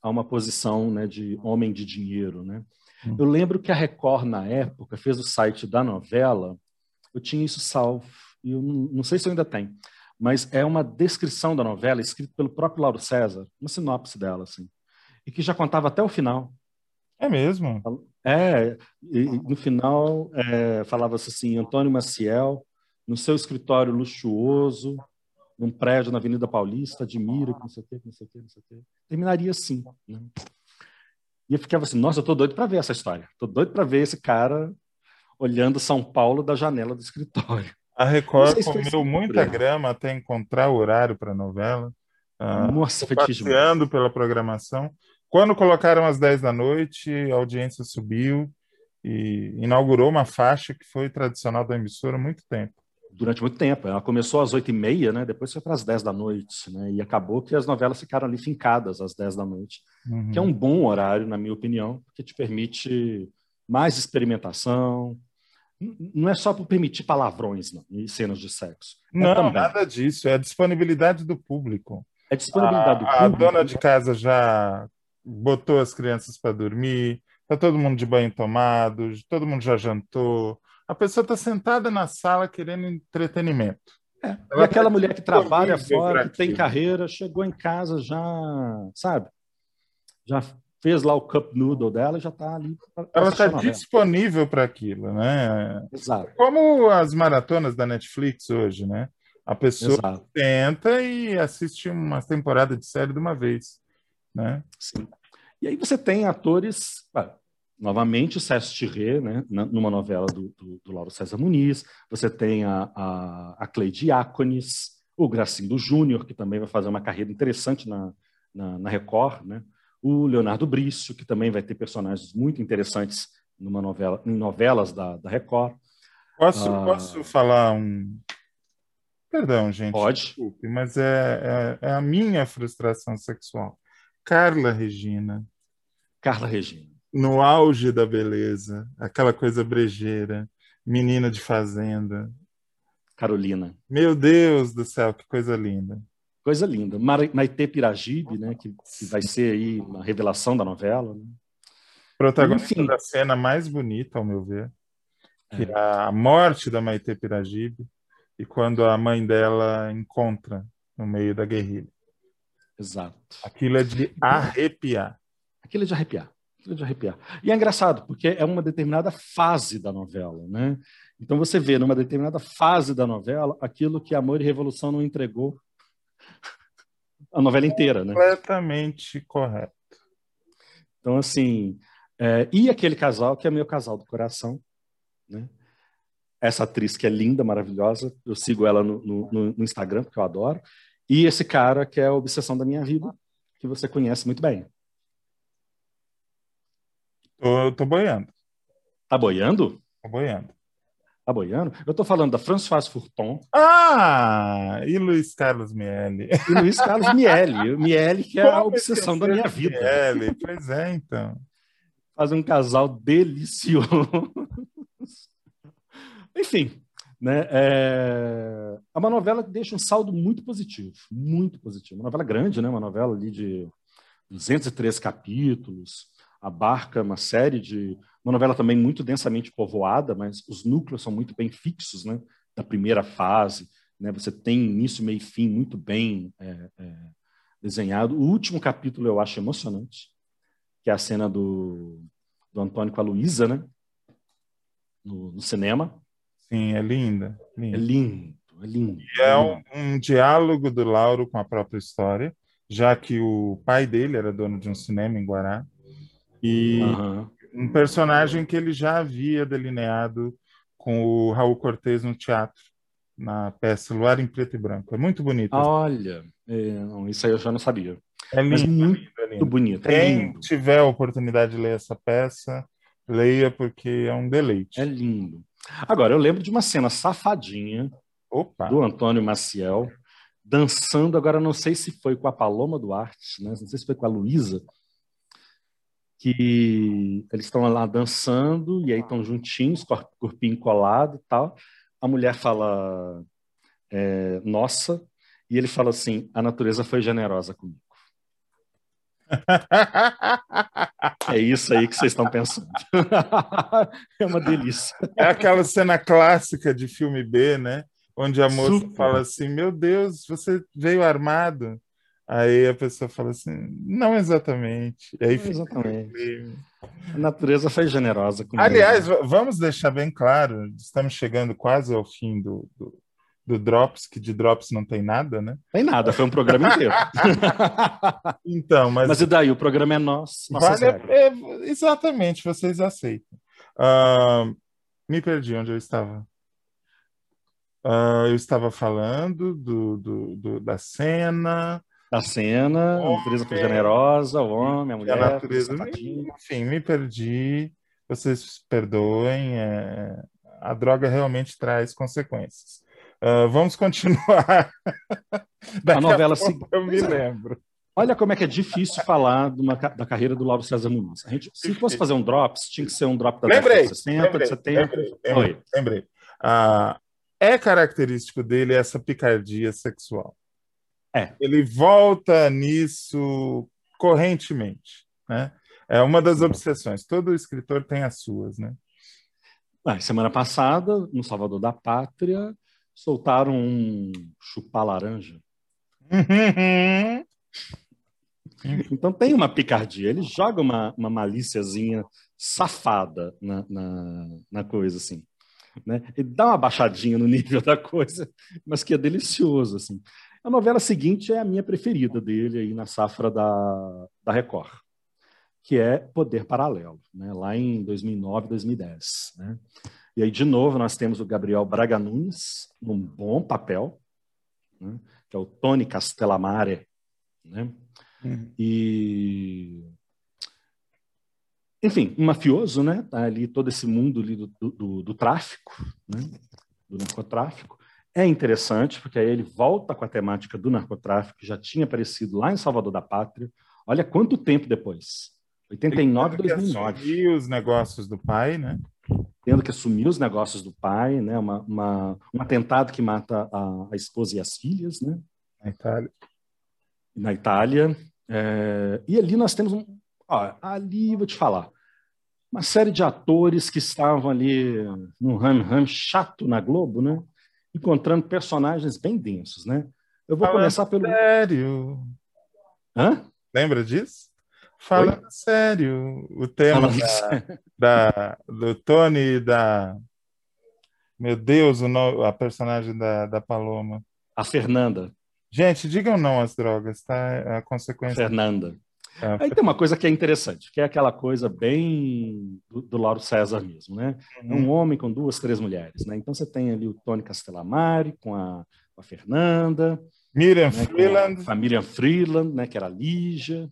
a uma posição né, de homem de dinheiro, né? Hum. Eu lembro que a Record, na época, fez o site da novela, eu tinha isso salvo, e eu não, não sei se eu ainda tenho, mas é uma descrição da novela escrita pelo próprio Lauro César, uma sinopse dela, assim, e que já contava até o final. É mesmo? É, e, no final é, falava-se assim, Antônio Maciel, no seu escritório luxuoso, num prédio na Avenida Paulista, admira, não sei o quê, não sei o quê, não sei o quê. Terminaria assim. Né? E eu ficava assim, nossa, eu tô doido para ver essa história. Tô doido para ver esse cara olhando São Paulo da janela do escritório. A Record comeu muita grama até encontrar o horário para a novela. Uh, nossa, passeando pela programação. Quando colocaram às 10 da noite, a audiência subiu e inaugurou uma faixa que foi tradicional da emissora há muito tempo durante muito tempo. Ela começou às oito e meia, né? Depois foi para as dez da noite, né? E acabou que as novelas ficaram ali fincadas às dez da noite, uhum. que é um bom horário, na minha opinião, porque te permite mais experimentação. Não é só para permitir palavrões não, e cenas de sexo. É não, também. nada disso. É a disponibilidade do público. É disponibilidade a, do público. A dona de casa já botou as crianças para dormir, está todo mundo de banho tomado, todo mundo já jantou, a pessoa está sentada na sala querendo entretenimento. É. E aquela tá mulher que trabalha fora, que tem carreira, chegou em casa já, sabe? Já fez lá o cup noodle dela e já está ali. Ela está disponível para aquilo, né? Exato. Como as maratonas da Netflix hoje, né? A pessoa Exato. tenta e assiste uma temporada de série de uma vez, né? Sim. E aí você tem atores, novamente o César Tirré, né, numa novela do, do, do, Lauro César Muniz, você tem a, a, a Cleide Diáconis, o Gracindo Júnior, que também vai fazer uma carreira interessante na, na, na, Record, né? o Leonardo Brício, que também vai ter personagens muito interessantes numa novela, em novelas da, da Record. Posso, ah, posso falar um... Perdão, gente. Pode. Desculpe, mas é, é, é a minha frustração sexual. Carla Regina. Carla Regina no auge da beleza, aquela coisa brejeira, menina de fazenda. Carolina. Meu Deus do céu, que coisa linda. Coisa linda. Maite Piragibe, né, que, que vai ser aí uma revelação da novela. Né? Protagonista Enfim. da cena mais bonita, ao meu ver, que é. é a morte da Maite Piragibe e quando a mãe dela encontra no meio da guerrilha. Exato. Aquilo é de arrepiar. Aquilo é de arrepiar de arrepiar. E é engraçado, porque é uma determinada fase da novela, né? Então você vê numa determinada fase da novela aquilo que Amor e Revolução não entregou a novela inteira, né? Completamente correto. Então, assim, é, e aquele casal que é meu casal do coração, né? Essa atriz que é linda, maravilhosa, eu sigo ela no, no, no Instagram, porque eu adoro, e esse cara que é a obsessão da minha vida, que você conhece muito bem. Tô, tô boiando. Tá boiando? Tô boiando. Tá boiando? Eu tô falando da Françoise Furton. Ah! E Luiz Carlos Miele. E Luiz Carlos Miele. Miele, que é Como a obsessão da minha vida. Miele, pois é, então. Faz um casal delicioso. Enfim, né? É... é uma novela que deixa um saldo muito positivo, muito positivo. Uma novela grande, né? Uma novela ali de 203 capítulos, abarca uma série de. Uma novela também muito densamente povoada, mas os núcleos são muito bem fixos, né? Da primeira fase. Né? Você tem início, meio e fim muito bem é, é, desenhado. O último capítulo eu acho emocionante, que é a cena do, do Antônio com a Luísa, né? No, no, cinema. Sim, é linda. linda. É lindo, é lindo. E é um, um diálogo do Lauro com a própria história, já que o pai dele era dono de um cinema em Guará. E uhum. um personagem que ele já havia delineado com o Raul Cortez no teatro, na peça Luar em Preto e Branco. É muito bonito. Olha, é, não, isso aí eu já não sabia. É lindo, Mas muito é lindo, bonito. É Quem lindo. tiver a oportunidade de ler essa peça, leia porque é um deleite. É lindo. Agora, eu lembro de uma cena safadinha Opa. do Antônio Maciel dançando, agora não sei se foi com a Paloma Duarte, né? não sei se foi com a Luísa, que eles estão lá dançando e aí estão juntinhos, corpinho colado e tal. A mulher fala, é, nossa, e ele fala assim, a natureza foi generosa comigo. É isso aí que vocês estão pensando. É uma delícia. É aquela cena clássica de filme B, né? Onde a moça Super. fala assim: Meu Deus, você veio armado. Aí a pessoa fala assim, não exatamente. E aí não exatamente. A natureza foi generosa comigo. Aliás, vamos deixar bem claro, estamos chegando quase ao fim do, do, do, Drops, que de Drops não tem nada, né? Tem nada, foi um programa inteiro. então, mas... Mas e daí, o programa é nosso, vale, é, Exatamente, vocês aceitam. Uh, me perdi onde eu estava. Uh, eu estava falando do, do, do da cena a cena, a natureza foi generosa, o homem, a mulher, a natureza, enfim, me perdi. Vocês perdoem, é, a droga realmente traz consequências. Uh, vamos continuar. a novela seguinte. Eu me lembro. Olha como é que é difícil falar uma, da carreira do Lauro César Muniz. A gente, se fosse fazer um drops, tinha que ser um drop da lembrei, década de 60, lembrei, de 70. Lembrei, lembrei. lembrei. Uh, é característico dele essa picardia sexual. É. Ele volta nisso correntemente, né? É uma das obsessões. Todo escritor tem as suas, né? Ah, semana passada, no Salvador da Pátria, soltaram um chupar laranja. Então tem uma picardia, ele joga uma, uma malíciazinha safada na, na, na coisa, assim. Né? Ele dá uma baixadinha no nível da coisa, mas que é delicioso, assim. A novela seguinte é a minha preferida dele aí na safra da, da Record, que é Poder Paralelo, né? lá em 2009, 2010. Né? E aí, de novo, nós temos o Gabriel Braga Nunes, num bom papel, né? que é o Tony Castellamare. Né? Uhum. E enfim, um mafioso, né? Tá ali todo esse mundo ali do, do, do tráfico, né? do narcotráfico. É interessante, porque aí ele volta com a temática do narcotráfico, que já tinha aparecido lá em Salvador da Pátria. Olha quanto tempo depois. 89, Tendo 2009. Que assumir os negócios do pai, né? Tendo que assumir os negócios do pai, né? Uma, uma um atentado que mata a, a, esposa e as filhas, né? Na Itália. Na Itália. É... E ali nós temos um. Ó, ali vou te falar. Uma série de atores que estavam ali num ram-ram chato na Globo, né? encontrando personagens bem densos, né? Eu vou começar pelo. Sério? Hã? Lembra disso? Falando Oi? sério, o tema da, da, do Tony e da. Meu Deus, o no... a personagem da, da Paloma. A Fernanda. Gente, digam não às drogas, tá? É a consequência. Fernanda. É, Aí tem uma coisa que é interessante, que é aquela coisa bem do, do Lauro César mesmo, né? É um uhum. homem com duas, três mulheres, né? Então você tem ali o Tony Castellamari com a, com a Fernanda, Miriam né, Freeland, a, a Miriam Freeland, né? Que era a Lígia,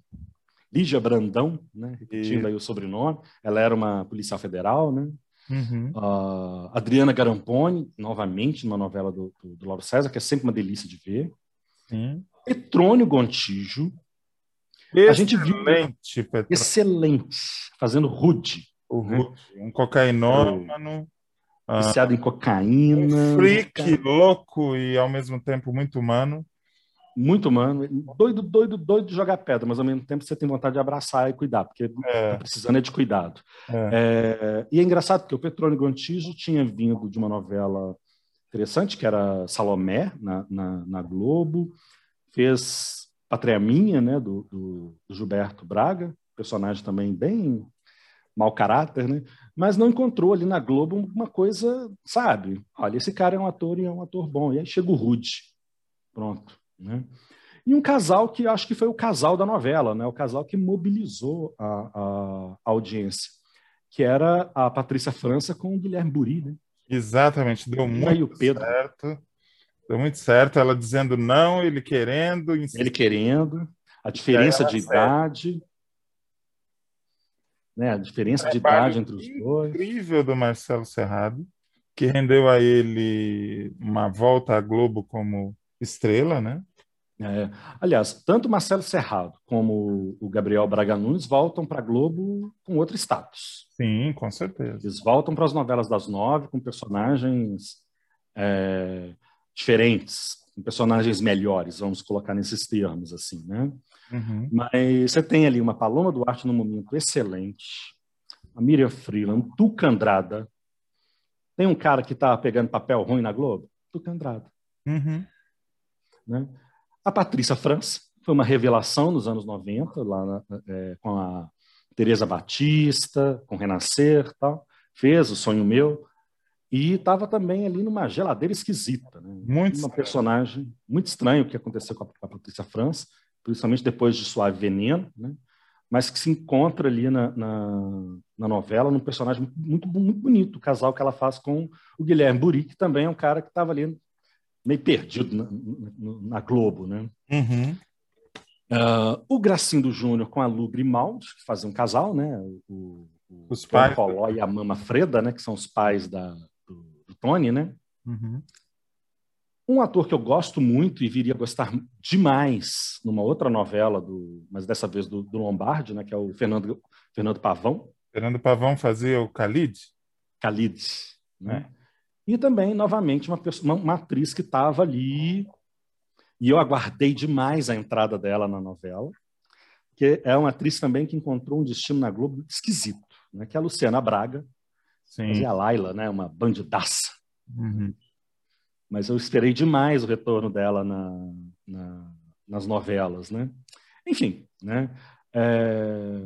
Lígia Brandão, né? Repetindo e... aí o sobrenome. Ela era uma policial federal, né? Uhum. Uh, Adriana Garamponi, novamente, numa novela do, do, do Lauro César, que é sempre uma delícia de ver. Sim. Petrônio Gontijo, Excelente, a gente viu Petrônio. excelente, fazendo rude. O né? rude, um cocainômano. Ah, viciado uh, em cocaína. Um freak louco e ao mesmo tempo muito humano. Muito humano, doido, doido, doido de jogar pedra, mas ao mesmo tempo você tem vontade de abraçar e cuidar, porque é. tá precisando é de cuidado. É. É, e é engraçado porque o Petrônio Gontijo tinha vindo de uma novela interessante, que era Salomé, na, na, na Globo, fez Pátria Minha, né, do, do, do Gilberto Braga, personagem também bem mau caráter, né? Mas não encontrou ali na Globo uma coisa, sabe? Olha, esse cara é um ator e é um ator bom. E aí chega o Rude. Pronto, né? E um casal que acho que foi o casal da novela, né? O casal que mobilizou a, a, a audiência, que era a Patrícia França com o Guilherme Buri, né? Exatamente, deu muito certo. Deu muito certo, ela dizendo não, ele querendo. Ele querendo, a diferença de idade né? A diferença de idade entre os dois. Incrível do Marcelo Serrado, que rendeu a ele uma volta à Globo como estrela, né? É. Aliás, tanto Marcelo Serrado como o Gabriel Braga Nunes voltam para a Globo com outro status. Sim, com certeza. Eles voltam para as novelas das nove com personagens é, diferentes, com personagens melhores, vamos colocar nesses termos, assim, né? Uhum. Mas você tem ali uma Paloma Duarte no momento excelente, a Miriam Freeland, Tuca Andrada. Tem um cara que está pegando papel ruim na Globo? Tuca Andrada. Uhum. Né? A Patrícia França foi uma revelação nos anos 90, lá na, é, com a Teresa Batista, com Renascer tal. Fez o Sonho Meu. E estava também ali numa geladeira esquisita. Né? Muito uma personagem muito estranho o que aconteceu com a, com a Patrícia França principalmente depois de Suave Veneno, né? mas que se encontra ali na, na, na, novela num personagem muito, muito bonito, o casal que ela faz com o Guilherme Buri, que também é um cara que estava ali meio perdido na, na Globo. Né? Uhum. Uh, o Gracindo Júnior com a Lu Grimaldi, que fazem um casal, né? o, o os pais Poló e a Mama Freda, né? que são os pais da, do, do Tony, né? Uhum. Um ator que eu gosto muito e viria a gostar demais numa outra novela, do, mas dessa vez do, do Lombardi, né, que é o Fernando, Fernando Pavão. Fernando Pavão fazia o Khalid? Khalid, né? É. E também, novamente, uma, uma, uma atriz que estava ali, e eu aguardei demais a entrada dela na novela, que é uma atriz também que encontrou um destino na Globo esquisito, né? que é a Luciana Braga, Sim. fazia a Laila, né? uma bandidaça. Uhum mas eu esperei demais o retorno dela na, na, nas novelas, né? Enfim, né? É...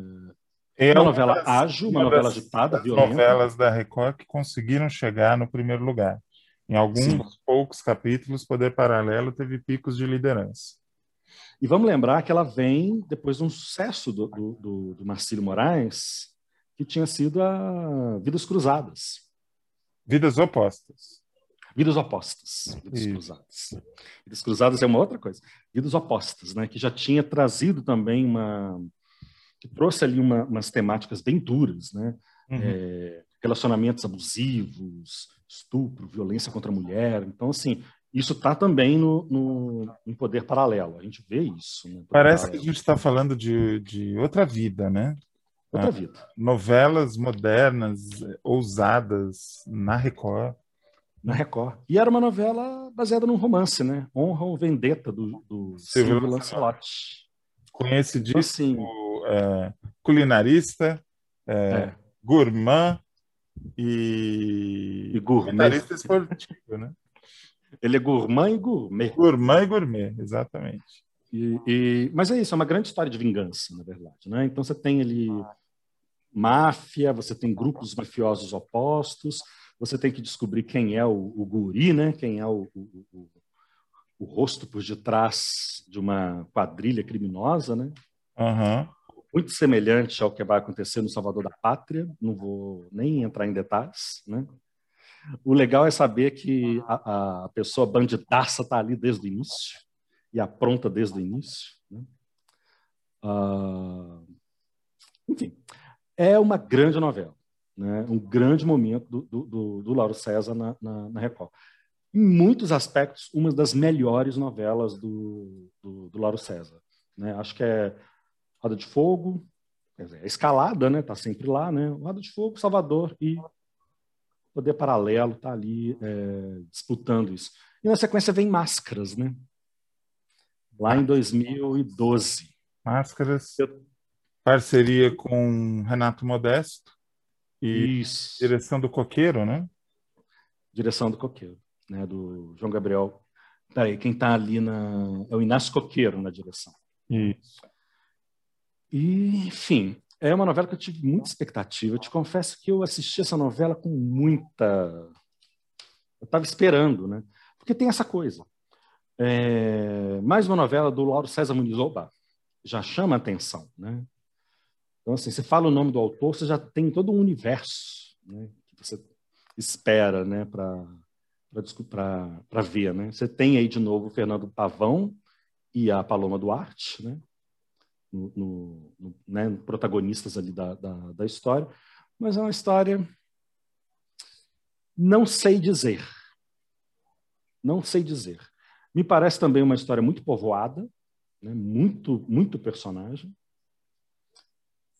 É uma novela das, ágil, uma, uma novela agitada, violenta. novelas da Record que conseguiram chegar no primeiro lugar. Em alguns Sim. poucos capítulos, Poder Paralelo teve picos de liderança. E vamos lembrar que ela vem depois de um sucesso do, do, do, do Marcílio Moraes, que tinha sido a Vidas Cruzadas. Vidas Opostas. Vidas opostas, vidas cruzadas. Vidas cruzadas é uma outra coisa. Vidas opostas, né? Que já tinha trazido também uma, que trouxe ali uma, umas temáticas bem duras, né? Uhum. É, relacionamentos abusivos, estupro, violência contra a mulher. Então, assim, isso está também no, no, em poder paralelo. A gente vê isso. Né? Parece paralelo. que a gente está falando de, de outra vida, né? Outra ah, vida. Novelas modernas, ousadas na Record na Record. E era uma novela baseada num romance, né? Honra ou Vendetta, do, do Silvio Lancelotti. Conhecidíssimo é, culinarista, é, é. gourmand e, e gourmet. esportivo, né? Ele é gourmand e gourmet. Gourmand e gourmet, exatamente. E, e, mas é isso, é uma grande história de vingança, na verdade. Né? Então você tem ali máfia, você tem grupos mafiosos opostos, você tem que descobrir quem é o, o guri, né? quem é o, o, o, rosto por detrás de uma quadrilha criminosa, né? Uhum. Muito semelhante ao que vai acontecer no Salvador da Pátria, não vou nem entrar em detalhes, né? O legal é saber que a, a pessoa bandidaça está ali desde o início e apronta desde o início. Né? Uh, enfim, é uma grande novela né, um grande momento do, do, do Lauro César na, na, na, Record. Em muitos aspectos, uma das melhores novelas do, do, do Lauro César. Né? Acho que é Roda de Fogo, dizer, a escalada, né? Tá sempre lá, né? Roda de Fogo, Salvador e Poder Paralelo tá ali é, disputando isso. E na sequência vem Máscaras, né? lá em 2012. Máscaras, parceria com Renato Modesto e Isso. direção do Coqueiro, né? Direção do Coqueiro, né? Do João Gabriel. Peraí, quem está ali na... é o Inácio Coqueiro na direção. Isso. E, enfim, é uma novela que eu tive muita expectativa. Eu te confesso que eu assisti essa novela com muita. Eu estava esperando, né? Porque tem essa coisa. É... Mais uma novela do Lauro César Muniz Oba já chama atenção, né? Então, assim, você fala o nome do autor, você já tem todo um universo né, que você espera né, para ver. Né? Você tem aí de novo o Fernando Pavão e a Paloma Duarte, né? No, no, né, protagonistas ali da, da, da história, mas é uma história. Não sei dizer. Não sei dizer. Me parece também uma história muito povoada, né, muito, muito personagem.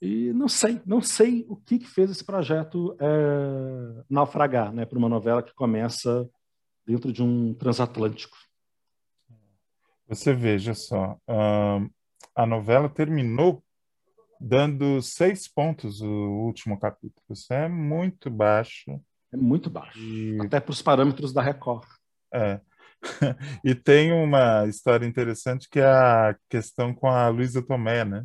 E não sei, não sei o que, que fez esse projeto é, naufragar, né, para uma novela que começa dentro de um transatlântico. Você veja só, a novela terminou dando seis pontos o último capítulo. Isso é muito baixo. É muito baixo, e... até para os parâmetros da Record. É. e tem uma história interessante que é a questão com a Luísa Tomé, né?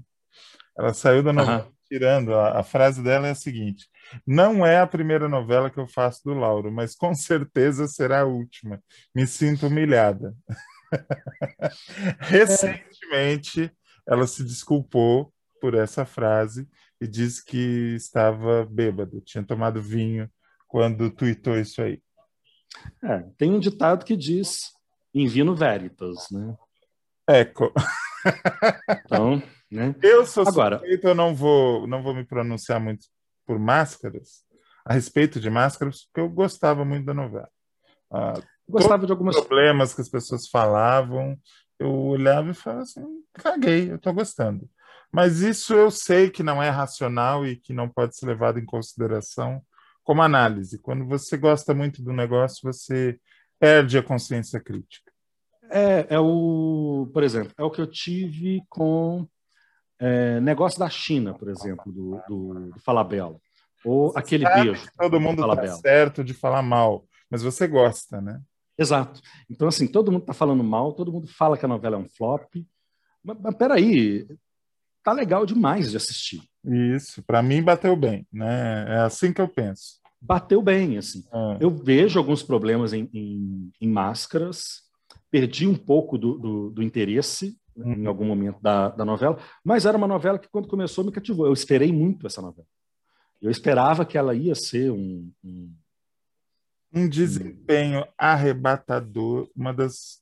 Ela saiu da novela uhum. tirando. A, a, frase dela é a seguinte: Não é a primeira novela que eu faço do Lauro, mas com certeza será a última. Me sinto humilhada. Recentemente, ela se desculpou por essa frase e disse que estava bêbado, tinha tomado vinho quando tuitou isso aí. É, tem um ditado que diz in vino veritas, né? Eco. Então, né? Eu sou Agora, suspeito, eu não vou, não vou me pronunciar muito por máscaras, a respeito de máscaras, porque eu gostava muito da novela. Ah, gostava de alguns problemas que as pessoas falavam, eu olhava e falava assim, caguei, eu tô gostando. Mas isso eu sei que não é racional e que não pode ser levado em consideração como análise. Quando você gosta muito do negócio, você perde a consciência crítica. É, é o, por exemplo, é o que eu tive com é, negócio da China, por exemplo, do, do, do Falabella. Ou você aquele beijo. todo mundo está certo de falar mal, mas você gosta, né? Exato. Então, assim, todo mundo está falando mal, todo mundo fala que a novela é um flop. Mas, mas peraí, tá legal demais de assistir. Isso, para mim bateu bem, né? É assim que eu penso. Bateu bem, assim. É. Eu vejo alguns problemas em, em, em máscaras, perdi um pouco do, do, do interesse uhum. em algum momento da, da novela, mas era uma novela que, quando começou, me cativou. Eu esperei muito essa novela. Eu esperava que ela ia ser um. Um, um desempenho arrebatador. Uma das,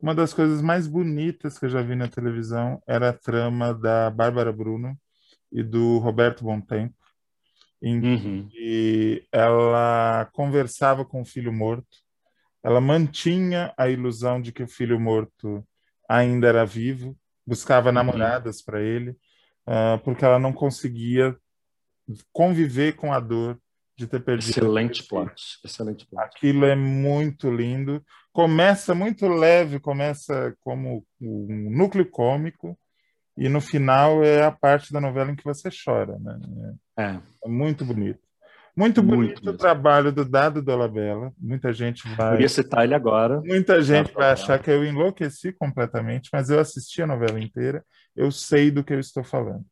uma das coisas mais bonitas que eu já vi na televisão era a trama da Bárbara Bruno e do Roberto Bontempo, em uhum. que ela conversava com o filho morto ela mantinha a ilusão de que o filho morto ainda era vivo, buscava uhum. namoradas para ele, uh, porque ela não conseguia conviver com a dor de ter perdido. Excelente plot, excelente plot. Aquilo é muito lindo. Começa muito leve, começa como um núcleo cômico e no final é a parte da novela em que você chora, né? É, é muito bonito. Muito bonito Muito o trabalho do Dado Dolabella. Muita gente vai. Queria citar ele agora. Muita gente vai achar que eu enlouqueci completamente, mas eu assisti a novela inteira. Eu sei do que eu estou falando.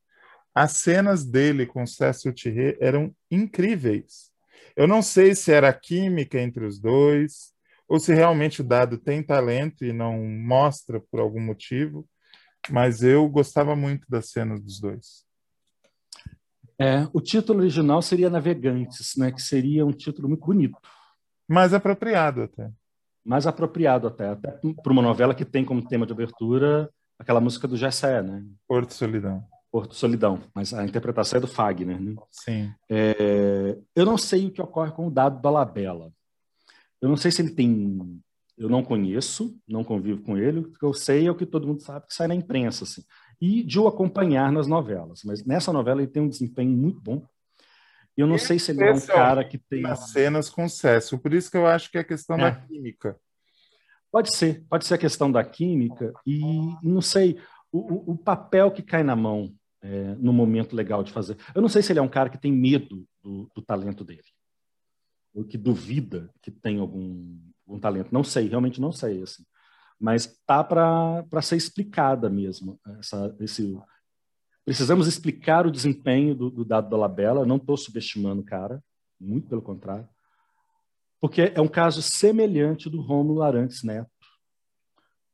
As cenas dele com Cécio Thierry eram incríveis. Eu não sei se era química entre os dois, ou se realmente o Dado tem talento e não mostra por algum motivo, mas eu gostava muito das cenas dos dois. É, o título original seria Navegantes, né, que seria um título muito bonito. Mais apropriado até. Mais apropriado até, até para uma novela que tem como tema de abertura aquela música do Gessé, né? Porto Solidão. Porto Solidão, mas a interpretação é do Fagner, né? Sim. É, eu não sei o que ocorre com o dado da Labela. Eu não sei se ele tem... Eu não conheço, não convivo com ele. O que eu sei é o que todo mundo sabe que sai na imprensa, assim e de o acompanhar nas novelas. Mas nessa novela ele tem um desempenho muito bom. Eu não sei se ele é um cara que tem. Nas cenas com Cécio, por isso que eu acho que é a questão é. da química. Pode ser, pode ser a questão da química e não sei o, o papel que cai na mão é, no momento legal de fazer. Eu não sei se ele é um cara que tem medo do, do talento dele ou que duvida que tem algum, algum talento. Não sei, realmente não sei assim. Mas tá para ser explicada mesmo essa, esse Precisamos explicar o desempenho do, do dado da Labela. Não estou subestimando o cara, muito pelo contrário, porque é um caso semelhante do Rômulo Arantes Neto,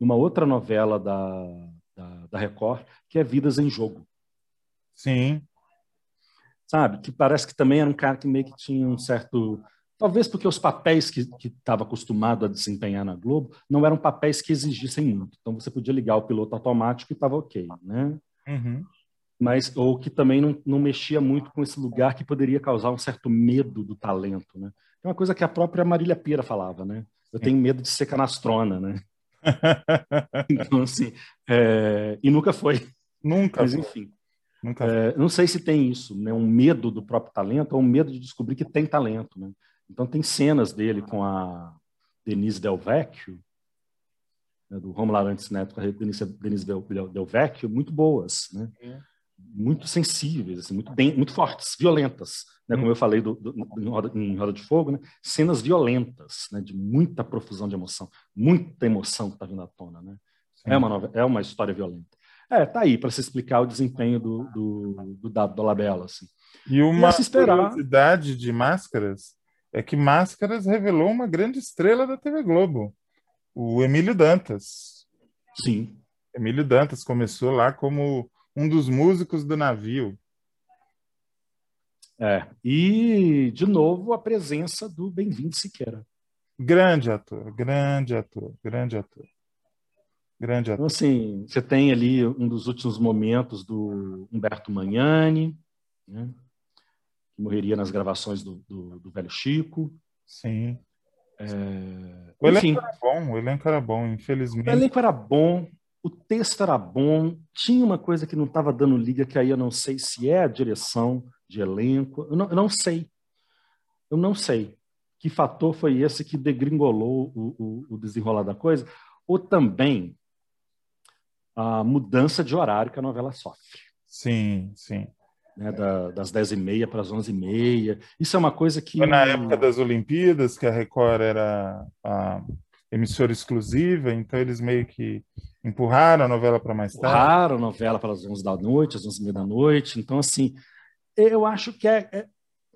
numa outra novela da, da, da Record, que é Vidas em Jogo. Sim. Sabe? Que parece que também era um cara que meio que tinha um certo. Talvez porque os papéis que estava acostumado a desempenhar na Globo não eram papéis que exigissem muito. Então você podia ligar o piloto automático e estava ok, né? Uhum mas ou que também não, não mexia muito com esse lugar que poderia causar um certo medo do talento, né? É uma coisa que a própria Marília Pira falava, né? Eu tenho medo de ser canastrona, né? então, assim, é... e nunca foi. Nunca. Mas, enfim. Nunca é, não sei se tem isso, né? Um medo do próprio talento ou um medo de descobrir que tem talento, né? Então, tem cenas dele com a Denise Del Vecchio, né, do Romulo Arantes Neto com a Denise, Denise Del, Del Vecchio, muito boas, né? É muito sensíveis, assim, muito, bem, muito fortes, violentas, né? como eu falei do, do, em, roda, em, roda, de Fogo, né? cenas violentas, né? de muita profusão de emoção, muita emoção que está vindo à tona. Né? É, uma nova, é uma história violenta. É, tá aí para se explicar o desempenho do, do, do Dado Dolabella. Assim. E uma e curiosidade de Máscaras é que Máscaras revelou uma grande estrela da TV Globo, o Emílio Dantas. Sim. Emílio Dantas começou lá como um dos músicos do navio. É, e, de novo, a presença do Bem-vindo Siqueira. Grande ator, grande ator, grande ator. Grande ator. Então, assim, você tem ali um dos últimos momentos do Humberto Magnani, né, que morreria nas gravações do, do, do Velho Chico. Sim. É... O elenco Enfim, era bom, o elenco era bom, infelizmente. O elenco era bom, o texto era bom, tinha uma coisa que não estava dando liga, que aí eu não sei se é a direção de elenco, eu não, eu não sei. Eu não sei que fator foi esse que degringolou o, o, o desenrolar da coisa, ou também a mudança de horário que a novela sofre. Sim, sim. Né, da, das 10h30 para as 11h30. Isso é uma coisa que. Foi na época das Olimpíadas, que a Record era a emissora exclusiva, então eles meio que empurraram a novela para mais tarde. Empurraram a novela para as 11 da noite, às 11 da noite. Então, assim, eu acho que é, é,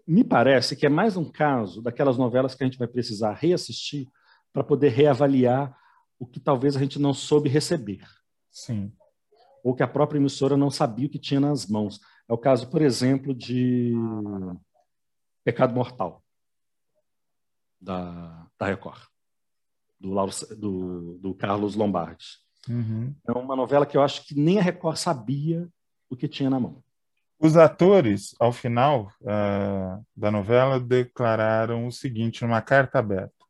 me parece que é mais um caso daquelas novelas que a gente vai precisar reassistir para poder reavaliar o que talvez a gente não soube receber. Sim. Ou que a própria emissora não sabia o que tinha nas mãos. É o caso, por exemplo, de Pecado Mortal, da, da Record do, Lauro, do, do Carlos Lombardi. Uhum. É uma novela que eu acho que nem a Record sabia o que tinha na mão. Os atores, ao final uh, da novela, declararam o seguinte numa carta aberta.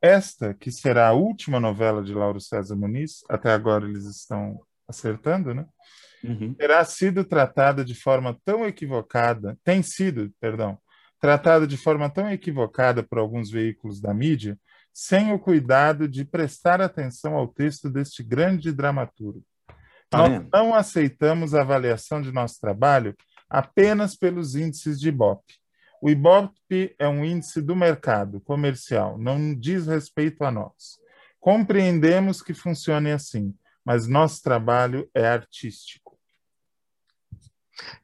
Esta, que será a última novela de Lauro César Muniz, até agora eles estão acertando, né? Uhum. Terá sido tratada de forma tão equivocada, tem sido, perdão, tratada de forma tão equivocada por alguns veículos da mídia, sem o cuidado de prestar atenção ao texto deste grande dramaturgo. Tá Nós não aceitamos a avaliação de nosso trabalho apenas pelos índices de Ibope. O Ibope é um índice do mercado comercial, não diz respeito a nós. Compreendemos que funcione assim, mas nosso trabalho é artístico.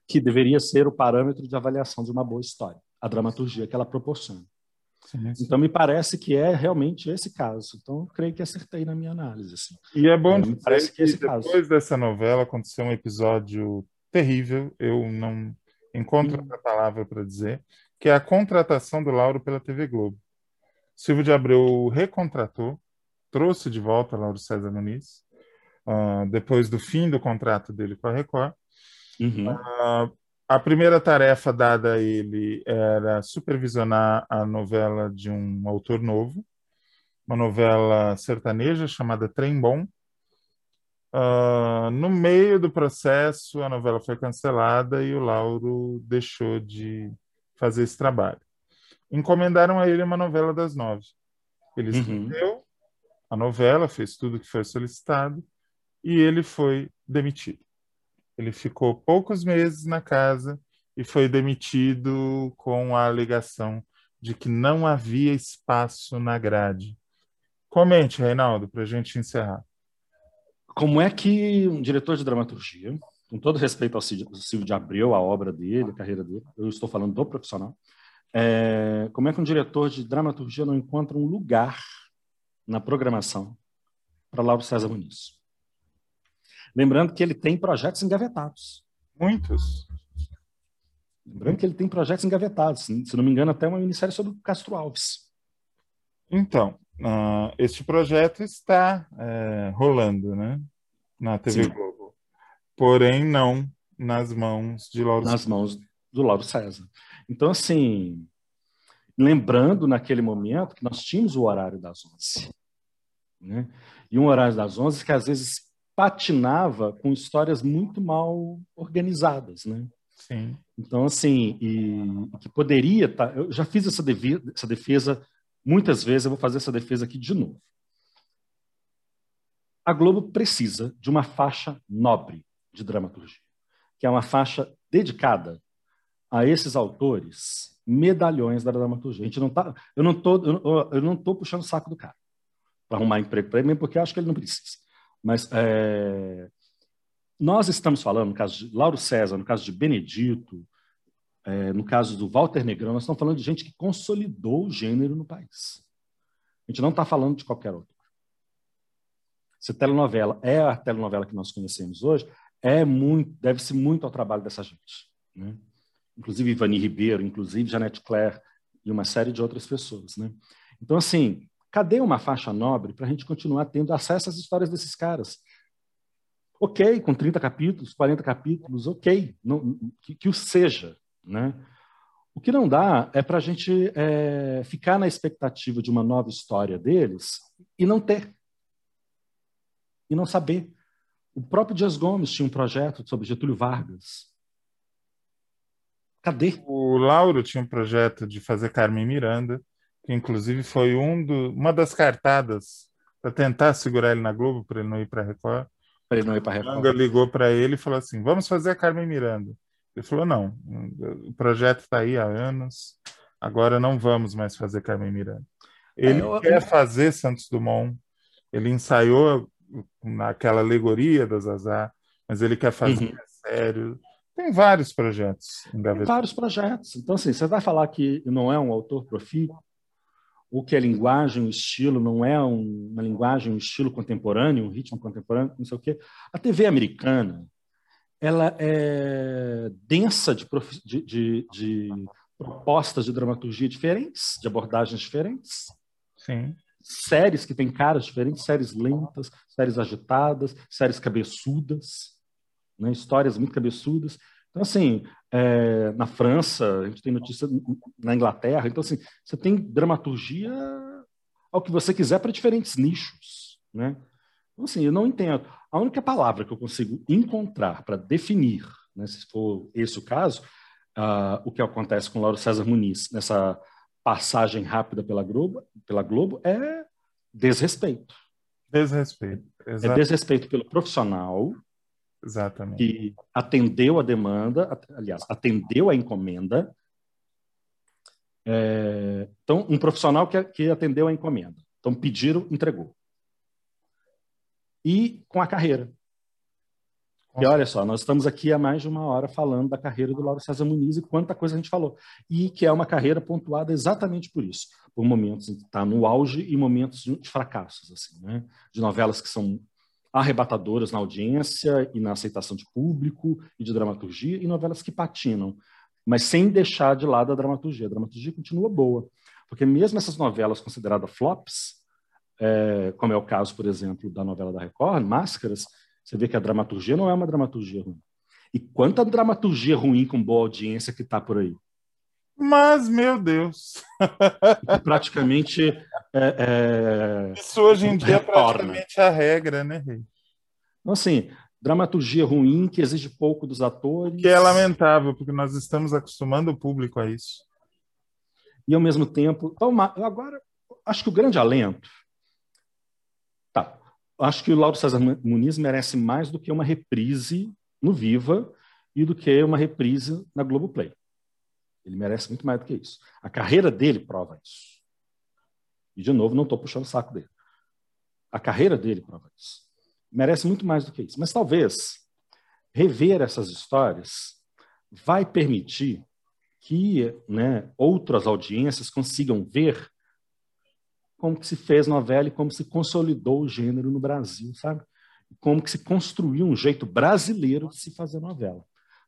Que deveria ser o parâmetro de avaliação de uma boa história, a dramaturgia que ela proporciona. Sim, sim. Então, me parece que é realmente esse caso. Então, creio que acertei na minha análise. Assim. E é bom é, dizer parece que, que depois caso. dessa novela aconteceu um episódio terrível, eu não encontro outra palavra para dizer, que é a contratação do Lauro pela TV Globo. Silvio de Abreu recontratou, trouxe de volta Lauro César Muniz, uh, depois do fim do contrato dele com a Record. Uhum. Uh, a primeira tarefa dada a ele era supervisionar a novela de um autor novo, uma novela sertaneja chamada Trem Bom. Uh, no meio do processo, a novela foi cancelada e o Lauro deixou de fazer esse trabalho. Encomendaram a ele uma novela das nove. Ele uhum. escreveu, a novela, fez tudo que foi solicitado e ele foi demitido. Ele ficou poucos meses na casa e foi demitido com a alegação de que não havia espaço na grade. Comente, Reinaldo, para a gente encerrar. Como é que um diretor de dramaturgia, com todo respeito ao Silvio de Abreu, a obra dele, a carreira dele, eu estou falando do profissional, é, como é que um diretor de dramaturgia não encontra um lugar na programação para Lauro César Muniz? Lembrando que ele tem projetos engavetados. Muitos. Lembrando que ele tem projetos engavetados. Se não me engano, até uma minissérie sobre o Castro Alves. Então, uh, este projeto está é, rolando, né? Na TV Sim. Globo. Porém, não nas mãos de Lauro Nas César. mãos do Lauro César. Então, assim, lembrando naquele momento que nós tínhamos o horário das 11. Né? E um horário das 11 que às vezes patinava com histórias muito mal organizadas, né? Sim. Então, assim, e, que poderia. Tá, eu já fiz essa defesa, essa defesa muitas vezes, eu vou fazer essa defesa aqui de novo. A Globo precisa de uma faixa nobre de dramaturgia, que é uma faixa dedicada a esses autores medalhões da dramaturgia. A gente não tá, eu não tô, eu, não tô puxando o saco do cara para arrumar emprego para ele, porque eu acho que ele não precisa. Mas é, nós estamos falando, no caso de Lauro César, no caso de Benedito, é, no caso do Walter Negrão, nós estamos falando de gente que consolidou o gênero no país. A gente não está falando de qualquer outro. Se telenovela é a telenovela que nós conhecemos hoje, é muito, deve-se muito ao trabalho dessa gente. Né? Inclusive Ivani Ribeiro, inclusive Janete Claire e uma série de outras pessoas. Né? Então, assim, Cadê uma faixa nobre para a gente continuar tendo acesso às histórias desses caras? Ok, com 30 capítulos, 40 capítulos, ok, não, que, que o seja. Né? O que não dá é para a gente é, ficar na expectativa de uma nova história deles e não ter. E não saber. O próprio Dias Gomes tinha um projeto sobre Getúlio Vargas. Cadê? O Lauro tinha um projeto de fazer Carmen Miranda que inclusive foi um do, uma das cartadas para tentar segurar ele na Globo para ele não ir para a Record. Para ele não ir para a Record. Manga ligou para ele e falou assim: "Vamos fazer a Carmen Miranda". Ele falou: "Não, o projeto está aí há anos, agora não vamos mais fazer Carmen Miranda". Ele é, eu... quer fazer Santos Dumont. Ele ensaiou naquela alegoria das Zazá, mas ele quer fazer uhum. sério. Tem vários projetos. Tem vários projetos. Então, assim, você vai falar que não é um autor profícuo, ou que a linguagem, o estilo não é um, uma linguagem, um estilo contemporâneo, um ritmo contemporâneo, não sei o quê. A TV americana, ela é densa de, de, de, de propostas de dramaturgia diferentes, de abordagens diferentes. Sim. Séries que têm caras diferentes, séries lentas, séries agitadas, séries cabeçudas, né? histórias muito cabeçudas. Então, assim, é, na França, a gente tem notícia na Inglaterra. Então, assim, você tem dramaturgia ao que você quiser para diferentes nichos, né? Então, assim, eu não entendo. A única palavra que eu consigo encontrar para definir, né, se for esse o caso, uh, o que acontece com Lauro César Muniz nessa passagem rápida pela Globo, pela Globo é desrespeito. Desrespeito. Exato. É desrespeito pelo profissional, Exatamente. que atendeu a demanda, aliás, atendeu a encomenda. É, então, um profissional que, que atendeu a encomenda. Então, pediram, entregou. E com a carreira. E olha só, nós estamos aqui há mais de uma hora falando da carreira do Lauro César Muniz e quanta coisa a gente falou. E que é uma carreira pontuada exatamente por isso. Por momentos em que está no auge e momentos de fracassos, assim, né? De novelas que são arrebatadoras na audiência e na aceitação de público e de dramaturgia, e novelas que patinam, mas sem deixar de lado a dramaturgia. A dramaturgia continua boa, porque mesmo essas novelas consideradas flops, é, como é o caso, por exemplo, da novela da Record, Máscaras, você vê que a dramaturgia não é uma dramaturgia ruim. E quanta dramaturgia ruim com boa audiência que está por aí? Mas, meu Deus. praticamente. É, é, Isso hoje em dia é praticamente a regra, né, Rei? Então, assim, dramaturgia ruim que exige pouco dos atores. Que é lamentável, porque nós estamos acostumando o público a isso. E, ao mesmo tempo. Agora, acho que o grande alento acho que o Lauro César Muniz merece mais do que uma reprise no Viva e do que uma reprise na Globoplay. Ele merece muito mais do que isso. A carreira dele prova isso. E, de novo, não estou puxando o saco dele. A carreira dele prova isso. Merece muito mais do que isso. Mas talvez rever essas histórias vai permitir que né, outras audiências consigam ver como que se fez novela e como se consolidou o gênero no Brasil, sabe? Como que se construiu um jeito brasileiro de se fazer novela.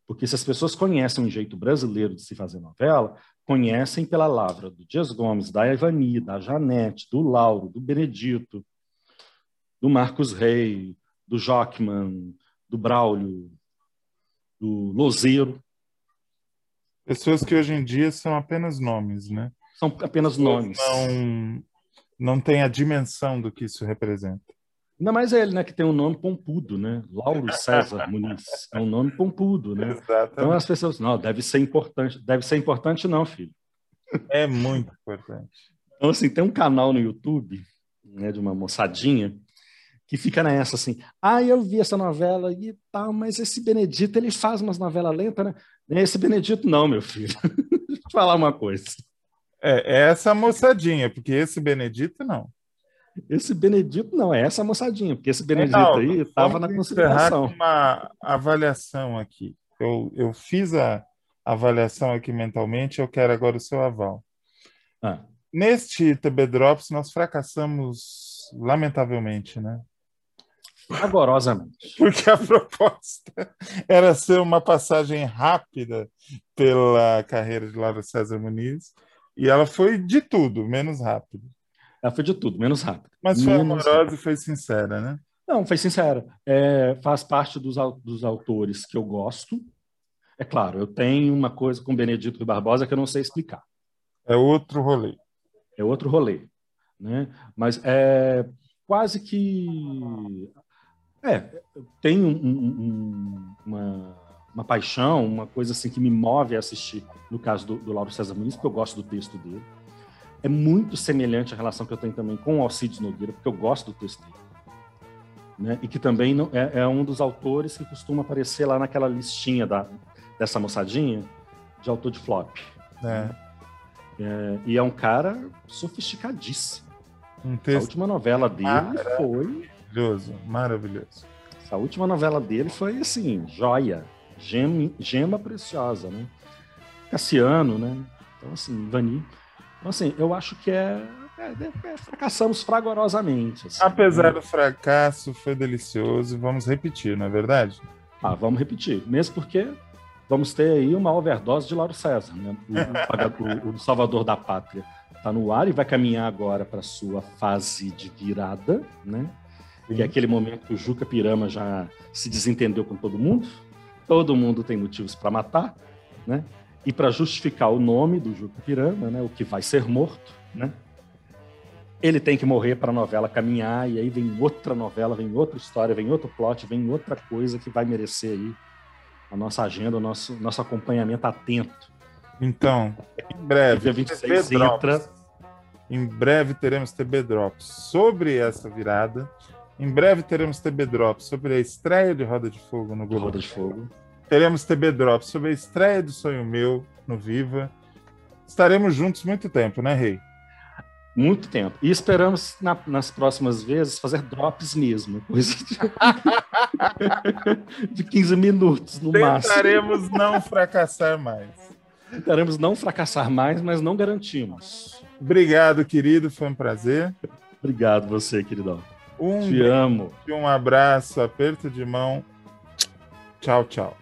Porque se as pessoas conhecem um jeito brasileiro de se fazer novela, conhecem pela lavra do Dias Gomes, da Ivani, da Janete, do Lauro, do Benedito, do Marcos Rey, do Jockman, do Braulio, do Lozeiro. Pessoas que hoje em dia são apenas nomes, né? São apenas nomes. Não, não tem a dimensão do que isso representa. Ainda mais ele, né, que tem um nome pompudo, né? Lauro César Muniz. É um nome pompudo, né? Exatamente. Então as pessoas, não, deve ser importante. Deve ser importante não, filho. É muito importante. Então, assim, tem um canal no YouTube, né, de uma moçadinha, que fica nessa, assim, ah, eu vi essa novela e tal, mas esse Benedito, ele faz umas novelas lentas, né? Esse Benedito não, meu filho. Deixa eu te falar uma coisa. É, é essa moçadinha, porque esse Benedito não. Esse Benedito não, é essa moçadinha, porque esse Benedito aí estava na consideração. uma avaliação aqui. Eu, eu fiz a avaliação aqui mentalmente, eu quero agora o seu aval. Ah. Neste TB Drops, nós fracassamos lamentavelmente, né? Fragorosamente. Porque a proposta era ser uma passagem rápida pela carreira de Laura César Muniz, e ela foi de tudo, menos rápido. Ela foi de tudo, menos rápido. Mas foi menos amorosa rápido. e foi sincera, né? Não, foi sincera. É, faz parte dos, dos autores que eu gosto. É claro, eu tenho uma coisa com Benedito Barbosa que eu não sei explicar. É outro rolê. É outro rolê. Né? Mas é quase que. É, tem um, um, uma uma paixão, uma coisa assim que me move a assistir, no caso do, do Lauro César Muniz, porque eu gosto do texto dele. É muito semelhante à relação que eu tenho também com o Alcides Nogueira, porque eu gosto do texto dele. Né? E que também não, é, é, um dos autores que costuma aparecer lá naquela listinha da, dessa moçadinha de autor de flop. É. É, e é um cara sofisticadíssimo. Um texto... A última novela dele foi. Maravilhoso, maravilhoso. Essa última novela dele foi assim, joia gema, gema preciosa, né? Cassiano, né? Então, assim, Vani. Então, assim, eu acho que é, é, é fracassamos fragorosamente. Assim, Apesar né? do fracasso, foi delicioso. Vamos repetir, não é verdade? Ah, vamos repetir. Mesmo porque vamos ter aí uma overdose de Lauro César, né? O, o, o Salvador da Pátria está no ar e vai caminhar agora para sua fase de virada, né? Sim. Que é aquele momento que o Juca Pirama já se desentendeu com todo mundo, todo mundo tem motivos para matar, né? E para justificar o nome do Juca né, o que vai ser morto, né? Ele tem que morrer para a novela caminhar e aí vem outra novela, vem outra história, vem outro plot, vem outra coisa que vai merecer aí a nossa agenda, o nosso nosso acompanhamento atento. Então, em breve, dia 26 entra em breve teremos TB Drops sobre essa virada em breve teremos TB Drops sobre a estreia de Roda de Fogo no Globo. Roda de Fogo. Teremos TB Drops sobre a estreia do Sonho Meu no Viva. Estaremos juntos muito tempo, né, Rei? Muito tempo. E esperamos, na, nas próximas vezes, fazer drops mesmo. Coisa de, de 15 minutos no Tentaremos máximo. Tentaremos não fracassar mais. Tentaremos não fracassar mais, mas não garantimos. Obrigado, querido. Foi um prazer. Obrigado você, queridão. Um Te amo. Um abraço, aperto de mão. Tchau, tchau.